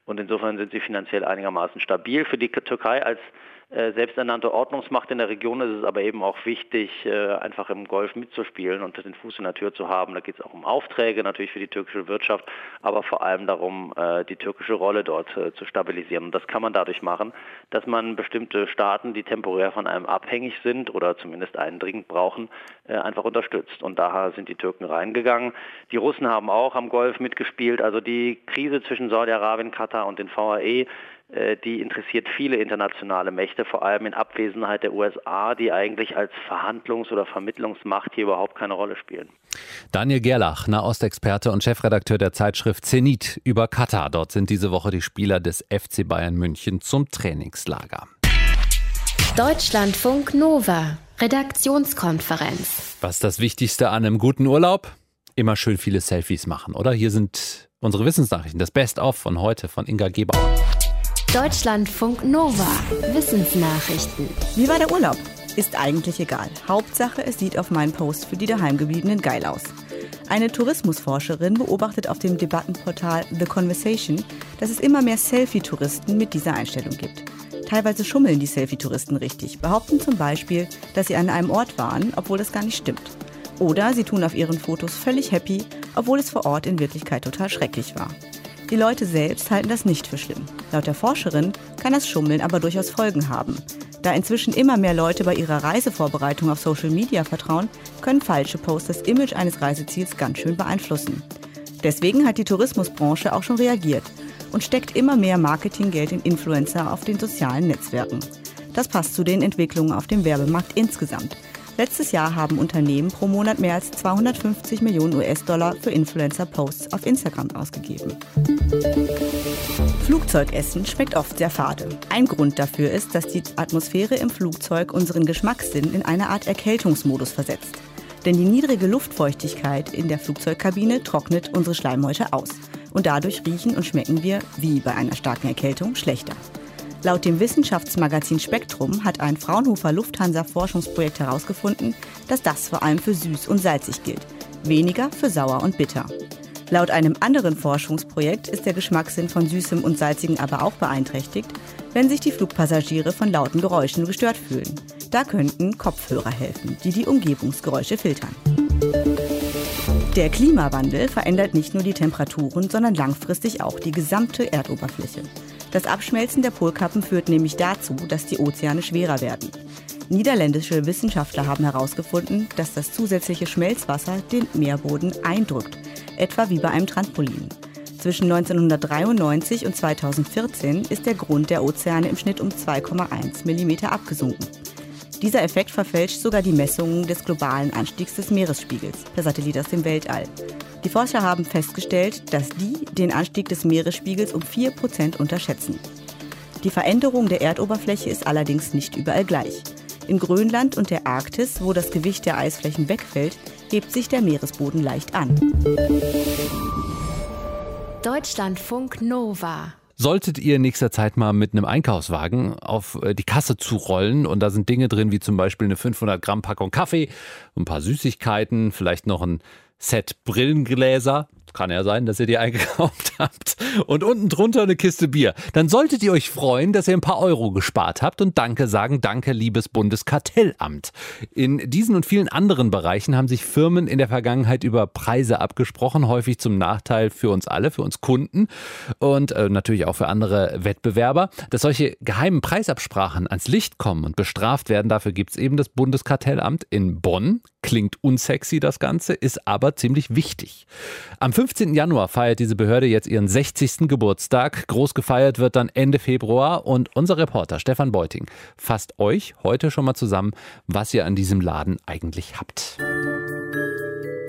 Und insofern sind sie finanziell einigermaßen stabil. Für die Türkei als selbsternannte Ordnungsmacht in der Region ist es aber eben auch wichtig, äh, einfach im Golf mitzuspielen und den Fuß in der Tür zu haben. Da geht es auch um Aufträge natürlich für die türkische Wirtschaft, aber vor allem darum, äh, die türkische Rolle dort zu stabilisieren. Und das kann man dadurch machen, dass man bestimmte Staaten, die temporär von einem abhängig sind oder zumindest einen dringend brauchen, einfach unterstützt. Und daher sind die Türken reingegangen. Die Russen haben auch am Golf mitgespielt. Also die Krise zwischen Saudi-Arabien, Katar und den VAE äh, die interessiert viele internationale Mächte, vor allem in Abwesenheit der USA, die eigentlich als Verhandlungs- oder Vermittlungsmacht hier überhaupt keine Rolle spielen. Daniel Gerlach, Nahostexperte und Chefredakteur der Zeitschrift Zenit über Katar. Dort sind diese Woche die Spieler des FC Bayern München zum Trainingslager. Deutschlandfunk Nova, Redaktionskonferenz. Was ist das Wichtigste an einem guten Urlaub? Immer schön viele Selfies machen, oder? Hier sind unsere Wissensnachrichten, das Best-of von heute von Inga Gebauer. Deutschlandfunk Nova. Wissensnachrichten. Wie war der Urlaub? Ist eigentlich egal. Hauptsache, es sieht auf meinen Post für die daheimgebliebenen geil aus. Eine Tourismusforscherin beobachtet auf dem Debattenportal The Conversation, dass es immer mehr Selfie-Touristen mit dieser Einstellung gibt. Teilweise schummeln die Selfie-Touristen richtig, behaupten zum Beispiel, dass sie an einem Ort waren, obwohl das gar nicht stimmt. Oder sie tun auf ihren Fotos völlig happy, obwohl es vor Ort in Wirklichkeit total schrecklich war. Die Leute selbst halten das nicht für schlimm. Laut der Forscherin kann das Schummeln aber durchaus Folgen haben. Da inzwischen immer mehr Leute bei ihrer Reisevorbereitung auf Social Media vertrauen, können falsche Posts das Image eines Reiseziels ganz schön beeinflussen. Deswegen hat die Tourismusbranche auch schon reagiert und steckt immer mehr Marketinggeld in Influencer auf den sozialen Netzwerken. Das passt zu den Entwicklungen auf dem Werbemarkt insgesamt. Letztes Jahr haben Unternehmen pro Monat mehr als 250 Millionen US-Dollar für Influencer-Posts auf Instagram ausgegeben. Flugzeugessen schmeckt oft sehr fade. Ein Grund dafür ist, dass die Atmosphäre im Flugzeug unseren Geschmackssinn in eine Art Erkältungsmodus versetzt. Denn die niedrige Luftfeuchtigkeit in der Flugzeugkabine trocknet unsere Schleimhäute aus. Und dadurch riechen und schmecken wir, wie bei einer starken Erkältung, schlechter. Laut dem Wissenschaftsmagazin Spektrum hat ein Fraunhofer Lufthansa-Forschungsprojekt herausgefunden, dass das vor allem für süß und salzig gilt, weniger für sauer und bitter. Laut einem anderen Forschungsprojekt ist der Geschmackssinn von Süßem und Salzigem aber auch beeinträchtigt, wenn sich die Flugpassagiere von lauten Geräuschen gestört fühlen. Da könnten Kopfhörer helfen, die die Umgebungsgeräusche filtern. Der Klimawandel verändert nicht nur die Temperaturen, sondern langfristig auch die gesamte Erdoberfläche. Das Abschmelzen der Polkappen führt nämlich dazu, dass die Ozeane schwerer werden. Niederländische Wissenschaftler haben herausgefunden, dass das zusätzliche Schmelzwasser den Meerboden eindrückt, etwa wie bei einem Trampolin. Zwischen 1993 und 2014 ist der Grund der Ozeane im Schnitt um 2,1 mm abgesunken. Dieser Effekt verfälscht sogar die Messungen des globalen Anstiegs des Meeresspiegels per Satellit aus dem Weltall. Die Forscher haben festgestellt, dass die den Anstieg des Meeresspiegels um 4% unterschätzen. Die Veränderung der Erdoberfläche ist allerdings nicht überall gleich. In Grönland und der Arktis, wo das Gewicht der Eisflächen wegfällt, hebt sich der Meeresboden leicht an. Deutschlandfunk Nova Solltet ihr in nächster Zeit mal mit einem Einkaufswagen auf äh, die Kasse zurollen und da sind Dinge drin wie zum Beispiel eine 500 Gramm Packung Kaffee, ein paar Süßigkeiten, vielleicht noch ein Set Brillengläser. Kann ja sein, dass ihr die eingekauft habt. Und unten drunter eine Kiste Bier. Dann solltet ihr euch freuen, dass ihr ein paar Euro gespart habt und Danke sagen. Danke, liebes Bundeskartellamt. In diesen und vielen anderen Bereichen haben sich Firmen in der Vergangenheit über Preise abgesprochen, häufig zum Nachteil für uns alle, für uns Kunden und äh, natürlich auch für andere Wettbewerber. Dass solche geheimen Preisabsprachen ans Licht kommen und bestraft werden, dafür gibt es eben das Bundeskartellamt in Bonn. Klingt unsexy das Ganze, ist aber ziemlich wichtig. Am 15. Januar feiert diese Behörde jetzt ihren 60. Geburtstag. Groß gefeiert wird dann Ende Februar und unser Reporter Stefan Beuting fasst euch heute schon mal zusammen, was ihr an diesem Laden eigentlich habt.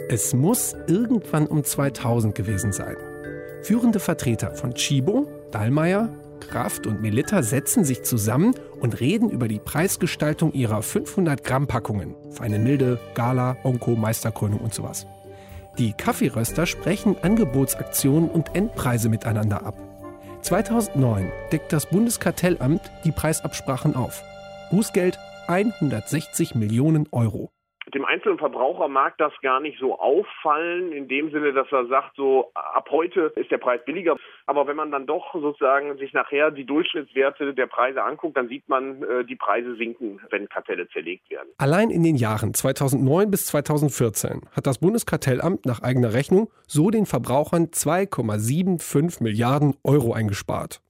Es muss irgendwann um 2000 gewesen sein. Führende Vertreter von Chibo, Dallmayr, Kraft und Melitta setzen sich zusammen und reden über die Preisgestaltung ihrer 500 Gramm Packungen. Feine Milde, Gala, Onko, Meisterkrönung und sowas. Die Kaffeeröster sprechen Angebotsaktionen und Endpreise miteinander ab. 2009 deckt das Bundeskartellamt die Preisabsprachen auf. Bußgeld 160 Millionen Euro dem einzelnen Verbraucher mag das gar nicht so auffallen, in dem Sinne, dass er sagt, so ab heute ist der Preis billiger. Aber wenn man dann doch sozusagen sich nachher die Durchschnittswerte der Preise anguckt, dann sieht man, äh, die Preise sinken, wenn Kartelle zerlegt werden. Allein in den Jahren 2009 bis 2014 hat das Bundeskartellamt nach eigener Rechnung so den Verbrauchern 2,75 Milliarden Euro eingespart.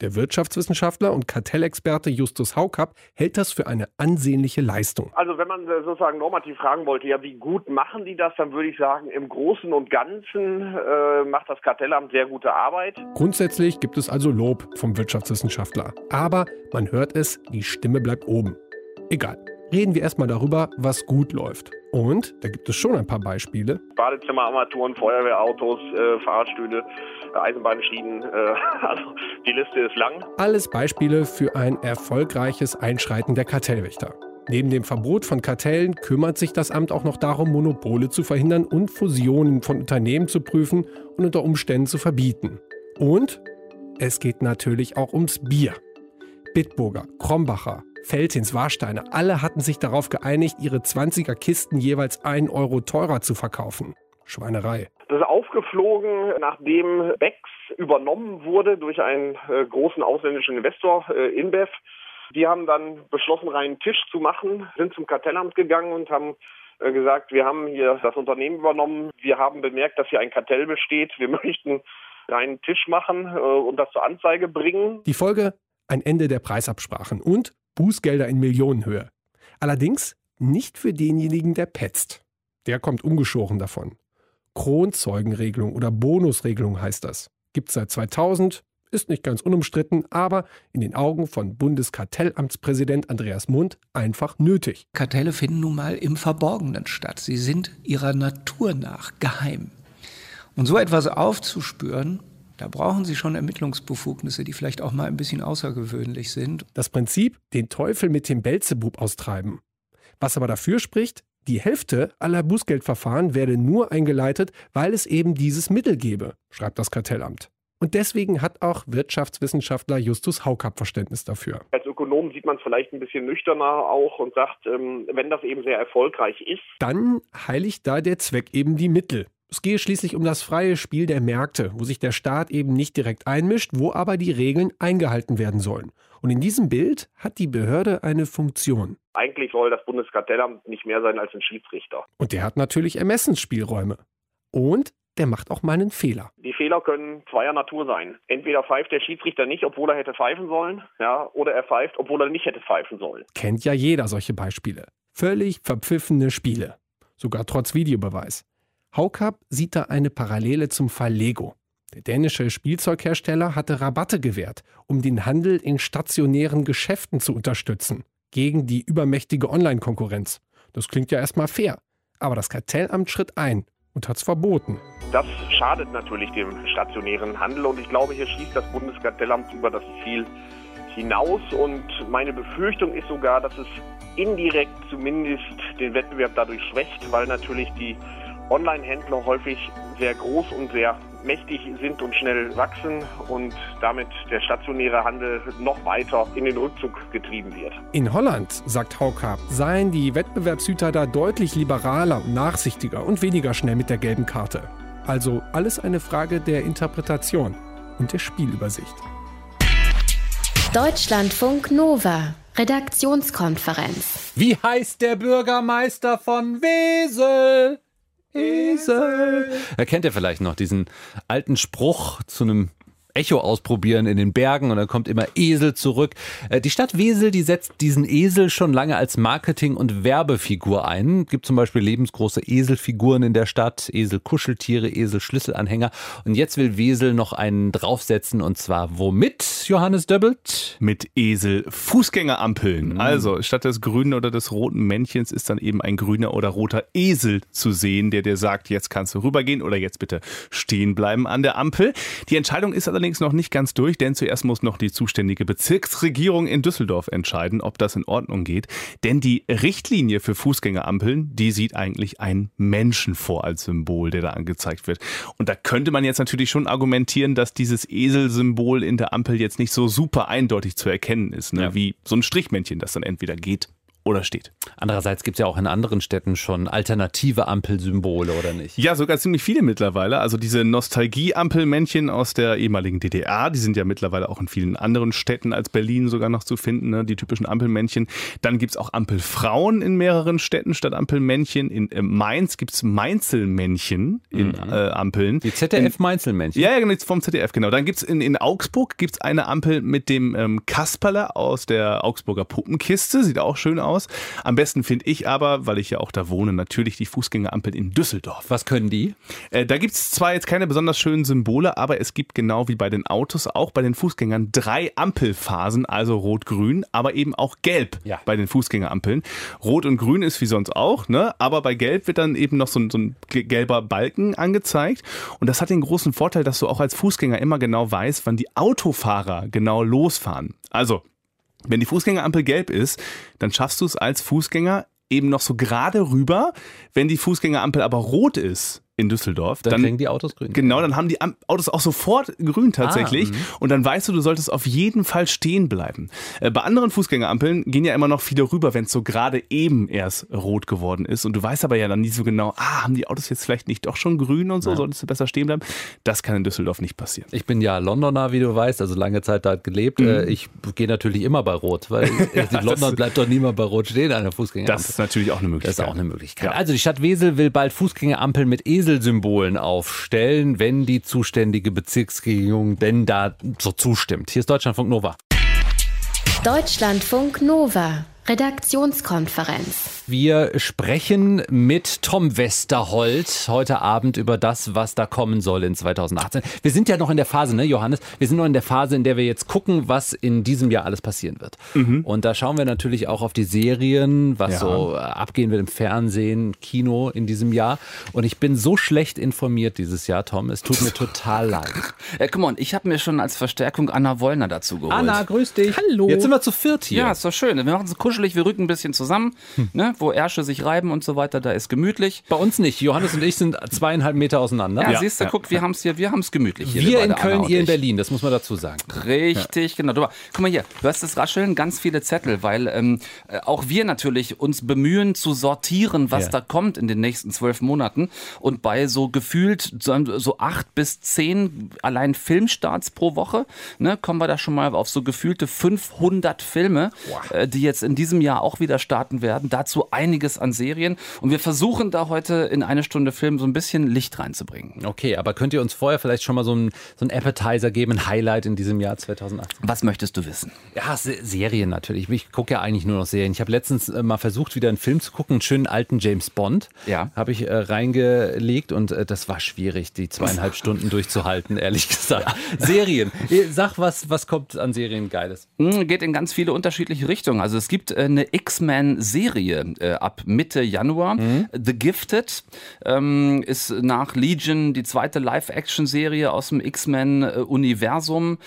Der Wirtschaftswissenschaftler und Kartellexperte Justus Haukapp hält das für eine ansehnliche Leistung. Also wenn man äh, sozusagen normativ fragen wollte, ja, wie gut machen die das, dann würde ich sagen, im Großen und Ganzen äh, macht das Kartellamt sehr gute Arbeit. Grundsätzlich gibt es also Lob vom Wirtschaftswissenschaftler. Aber man hört es, die Stimme bleibt oben. Egal. Reden wir erstmal darüber, was gut läuft. Und da gibt es schon ein paar Beispiele. Badezimmerarmaturen, Feuerwehrautos, äh, Fahrradstühle, Eisenbahnschienen. Äh, also die Liste ist lang. Alles Beispiele für ein erfolgreiches Einschreiten der Kartellwächter. Neben dem Verbot von Kartellen kümmert sich das Amt auch noch darum, Monopole zu verhindern und Fusionen von Unternehmen zu prüfen und unter Umständen zu verbieten. Und es geht natürlich auch ums Bier. Bitburger, Krombacher, Feltins, Warsteiner, alle hatten sich darauf geeinigt, ihre 20er Kisten jeweils 1 Euro teurer zu verkaufen. Schweinerei. Das ist aufgeflogen, nachdem Bex übernommen wurde durch einen äh, großen ausländischen Investor, äh, InBev. Die haben dann beschlossen, reinen Tisch zu machen, sind zum Kartellamt gegangen und haben äh, gesagt, wir haben hier das Unternehmen übernommen, wir haben bemerkt, dass hier ein Kartell besteht, wir möchten reinen Tisch machen äh, und das zur Anzeige bringen. Die Folge? Ein Ende der Preisabsprachen und Bußgelder in Millionenhöhe. Allerdings nicht für denjenigen, der petzt. Der kommt ungeschoren davon. Kronzeugenregelung oder Bonusregelung heißt das. Gibt seit 2000, ist nicht ganz unumstritten, aber in den Augen von Bundeskartellamtspräsident Andreas Mund einfach nötig. Kartelle finden nun mal im Verborgenen statt. Sie sind ihrer Natur nach geheim. Und so etwas aufzuspüren, da brauchen Sie schon Ermittlungsbefugnisse, die vielleicht auch mal ein bisschen außergewöhnlich sind. Das Prinzip, den Teufel mit dem Belzebub austreiben. Was aber dafür spricht, die Hälfte aller Bußgeldverfahren werde nur eingeleitet, weil es eben dieses Mittel gebe, schreibt das Kartellamt. Und deswegen hat auch Wirtschaftswissenschaftler Justus Haukapp Verständnis dafür. Als Ökonom sieht man es vielleicht ein bisschen nüchterner auch und sagt, ähm, wenn das eben sehr erfolgreich ist. Dann heiligt da der Zweck eben die Mittel. Es gehe schließlich um das freie Spiel der Märkte, wo sich der Staat eben nicht direkt einmischt, wo aber die Regeln eingehalten werden sollen. Und in diesem Bild hat die Behörde eine Funktion. Eigentlich soll das Bundeskartellamt nicht mehr sein als ein Schiedsrichter. Und der hat natürlich Ermessensspielräume. Und der macht auch mal einen Fehler. Die Fehler können zweier Natur sein. Entweder pfeift der Schiedsrichter nicht, obwohl er hätte pfeifen sollen, ja, oder er pfeift, obwohl er nicht hätte pfeifen sollen. Kennt ja jeder solche Beispiele. Völlig verpfiffene Spiele. Sogar trotz Videobeweis. Haukap sieht da eine Parallele zum Fall Lego. Der dänische Spielzeughersteller hatte Rabatte gewährt, um den Handel in stationären Geschäften zu unterstützen, gegen die übermächtige Online-Konkurrenz. Das klingt ja erstmal fair. Aber das Kartellamt schritt ein und hat es verboten. Das schadet natürlich dem stationären Handel und ich glaube, hier schießt das Bundeskartellamt über das Ziel hinaus und meine Befürchtung ist sogar, dass es indirekt zumindest den Wettbewerb dadurch schwächt, weil natürlich die Online-Händler häufig sehr groß und sehr mächtig sind und schnell wachsen und damit der stationäre Handel noch weiter in den Rückzug getrieben wird. In Holland, sagt Hauka, seien die Wettbewerbshüter da deutlich liberaler und nachsichtiger und weniger schnell mit der gelben Karte. Also alles eine Frage der Interpretation und der Spielübersicht. Deutschlandfunk Nova. Redaktionskonferenz. Wie heißt der Bürgermeister von Wesel? Esel. Erkennt ihr vielleicht noch diesen alten Spruch zu einem Echo ausprobieren in den Bergen und dann kommt immer Esel zurück. Äh, die Stadt Wesel, die setzt diesen Esel schon lange als Marketing- und Werbefigur ein. Gibt zum Beispiel lebensgroße Eselfiguren in der Stadt, Esel-Kuscheltiere, Esel-Schlüsselanhänger. Und jetzt will Wesel noch einen draufsetzen und zwar womit, Johannes Döbbelt? Mit Esel-Fußgängerampeln. Mhm. Also statt des grünen oder des roten Männchens ist dann eben ein grüner oder roter Esel zu sehen, der dir sagt, jetzt kannst du rübergehen oder jetzt bitte stehen bleiben an der Ampel. Die Entscheidung ist allerdings noch nicht ganz durch, denn zuerst muss noch die zuständige Bezirksregierung in Düsseldorf entscheiden, ob das in Ordnung geht. Denn die Richtlinie für Fußgängerampeln, die sieht eigentlich einen Menschen vor als Symbol, der da angezeigt wird. Und da könnte man jetzt natürlich schon argumentieren, dass dieses Eselsymbol in der Ampel jetzt nicht so super eindeutig zu erkennen ist, ne? Ja. wie so ein Strichmännchen, das dann entweder geht oder steht. Andererseits gibt es ja auch in anderen Städten schon alternative Ampelsymbole, oder nicht? Ja, sogar ziemlich viele mittlerweile. Also diese Nostalgie-Ampelmännchen aus der ehemaligen DDR, die sind ja mittlerweile auch in vielen anderen Städten als Berlin sogar noch zu finden, ne? die typischen Ampelmännchen. Dann gibt es auch Ampelfrauen in mehreren Städten statt Ampelmännchen. In äh, Mainz gibt es Mainzelmännchen in mhm. äh, Ampeln. Die ZDF-Mainzelmännchen. Ja, genau, vom ZDF, genau. Dann gibt es in, in Augsburg gibt's eine Ampel mit dem ähm, Kasperle aus der Augsburger Puppenkiste. Sieht auch schön aus aus. Am besten finde ich aber, weil ich ja auch da wohne, natürlich die Fußgängerampeln in Düsseldorf. Was können die? Äh, da gibt es zwar jetzt keine besonders schönen Symbole, aber es gibt genau wie bei den Autos auch bei den Fußgängern drei Ampelphasen, also rot-grün, aber eben auch gelb ja. bei den Fußgängerampeln. Rot und grün ist wie sonst auch, ne? aber bei gelb wird dann eben noch so ein, so ein gelber Balken angezeigt. Und das hat den großen Vorteil, dass du auch als Fußgänger immer genau weißt, wann die Autofahrer genau losfahren. Also wenn die Fußgängerampel gelb ist, dann schaffst du es als Fußgänger eben noch so gerade rüber. Wenn die Fußgängerampel aber rot ist, in Düsseldorf. Dann, dann kriegen die Autos grün. Genau, dann haben die Autos auch sofort grün tatsächlich. Ah, und dann weißt du, du solltest auf jeden Fall stehen bleiben. Äh, bei anderen Fußgängerampeln gehen ja immer noch viele rüber, wenn es so gerade eben erst rot geworden ist. Und du weißt aber ja dann nicht so genau, ah, haben die Autos jetzt vielleicht nicht doch schon grün und so, ja. solltest du besser stehen bleiben. Das kann in Düsseldorf nicht passieren. Ich bin ja Londoner, wie du weißt, also lange Zeit da gelebt. Mhm. Äh, ich gehe natürlich immer bei Rot, weil in London bleibt doch niemand bei Rot stehen an der Fußgängerampel. Das ist natürlich auch eine Möglichkeit. Das ist auch eine Möglichkeit. Ja. Also die Stadt Wesel will bald Fußgängerampeln mit Eselsymbolen aufstellen, wenn die zuständige Bezirksregierung denn da so zustimmt. Hier ist Deutschlandfunk Nova. Deutschlandfunk Nova. Redaktionskonferenz. Wir sprechen mit Tom Westerholt heute Abend über das, was da kommen soll in 2018. Wir sind ja noch in der Phase, ne, Johannes? Wir sind noch in der Phase, in der wir jetzt gucken, was in diesem Jahr alles passieren wird. Mhm. Und da schauen wir natürlich auch auf die Serien, was ja. so abgehen wird im Fernsehen, Kino in diesem Jahr. Und ich bin so schlecht informiert dieses Jahr, Tom. Es tut mir total leid. Äh, come on, ich habe mir schon als Verstärkung Anna Wollner dazu geholt. Anna, grüß dich. Hallo. Jetzt sind wir zu viert hier. Ja, ist doch schön. Wir machen es kuschelig kuschelig, wir rücken ein bisschen zusammen, hm. ne, wo Ärsche sich reiben und so weiter, da ist gemütlich. Bei uns nicht. Johannes und ich sind zweieinhalb Meter auseinander. Ja, ja. siehst du, ja. guck, wir haben es hier, wir haben es gemütlich hier. Wir in Köln, ihr in Berlin, das muss man dazu sagen. Richtig, ja. genau. Guck mal hier, du hast das Rascheln, ganz viele Zettel, weil ähm, äh, auch wir natürlich uns bemühen zu sortieren, was da kommt in den nächsten zwölf Monaten. Und bei so gefühlt so, acht bis zehn allein Filmstarts pro Woche, ne, kommen wir da schon mal auf so gefühlte 500 Filme, äh, die jetzt in diesem Jahr auch wieder starten werden. Dazu einiges an Serien. Und wir versuchen da heute in eine Stunde Film so ein bisschen Licht reinzubringen. Okay, aber könnt ihr uns vorher vielleicht schon mal so ein, so ein Appetizer geben, ein Highlight in diesem Jahr 2018? Was möchtest du wissen? Ja, Serien natürlich. Ich gucke ja eigentlich nur noch Serien. Ich habe letztens äh, mal versucht, wieder einen Film zu gucken, einen schönen alten James Bond. Ja. Habe ich äh, reingelegt und äh, das war schwierig, die zweieinhalb Stunden durchzuhalten, ehrlich gesagt. Serien. Sag, was, was kommt an Serien Geiles? Hm, geht in ganz viele unterschiedliche Richtungen. Also es gibt äh, eine X-Men-Serie äh, ab Mitte Januar. Mhm. The Gifted ähm, ist nach Legion die zweite Live-Action-Serie aus dem X-Men-Universum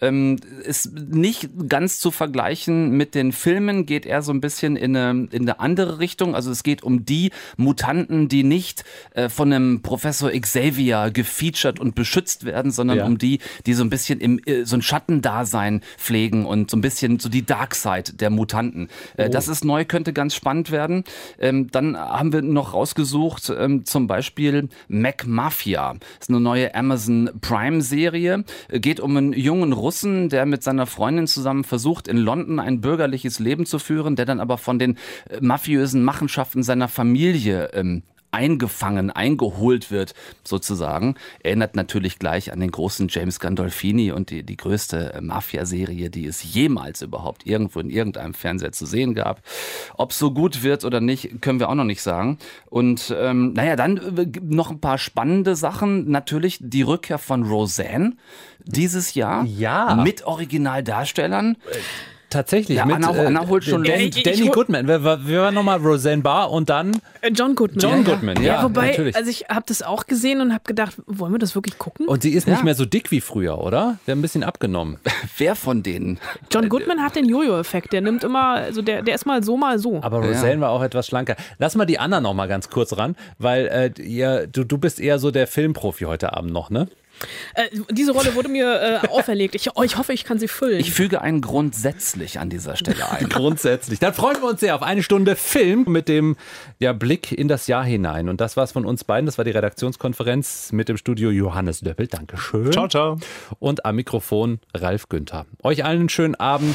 ähm, ist nicht ganz zu vergleichen mit den Filmen, geht eher so ein bisschen in eine, in eine andere Richtung. Also es geht um die Mutanten, die nicht äh, von einem Professor Xavier gefeatured und beschützt werden, sondern ja. um die, die so ein bisschen im äh, so ein Schattendasein pflegen und so ein bisschen so die Dark Side der Mutanten. Äh, oh. Das ist neu, könnte ganz spannend werden. Ähm, dann haben wir noch rausgesucht, ähm, zum Beispiel Mac Mafia. Das ist eine neue Amazon Prime Serie. Äh, geht um einen jungen Russen, Russen, der mit seiner Freundin zusammen versucht, in London ein bürgerliches Leben zu führen, der dann aber von den äh, mafiösen Machenschaften seiner Familie ähm, eingefangen, eingeholt wird, sozusagen. Erinnert natürlich gleich an den großen James Gandolfini und die, die größte äh, Mafia-Serie, die es jemals überhaupt irgendwo in irgendeinem Fernseher zu sehen gab. Ob so gut wird oder nicht, können wir auch noch nicht sagen. Und ähm, naja, dann äh, noch ein paar spannende Sachen. Natürlich die Rückkehr von Roseanne dieses Jahr ja. mit Originaldarstellern. Äh, Tatsächlich. Ja, mit, Anna, äh, Anna holt schon Dan, Danny Goodman. Wir, wir waren nochmal Roseanne Barr und dann äh, John Goodman. John Goodman, ja. ja wobei, natürlich. also ich habe das auch gesehen und habe gedacht, wollen wir das wirklich gucken? Und sie ist ja. nicht mehr so dick wie früher, oder? Der hat ein bisschen abgenommen. Wer von denen? John Goodman hat den Jojo-Effekt. Der nimmt immer, also der, der ist mal so, mal so. Aber Roseanne ja. war auch etwas schlanker. Lass mal die Anna noch mal ganz kurz ran, weil äh, ihr, du, du bist eher so der Filmprofi heute Abend noch, ne? Äh, diese Rolle wurde mir äh, auferlegt. Ich, oh, ich hoffe, ich kann sie füllen. Ich füge einen grundsätzlich an dieser Stelle ein. grundsätzlich. Dann freuen wir uns sehr auf eine Stunde Film mit dem ja, Blick in das Jahr hinein. Und das war's von uns beiden. Das war die Redaktionskonferenz mit dem Studio Johannes Döppel. Dankeschön. Ciao, ciao. Und am Mikrofon Ralf Günther. Euch allen einen schönen Abend.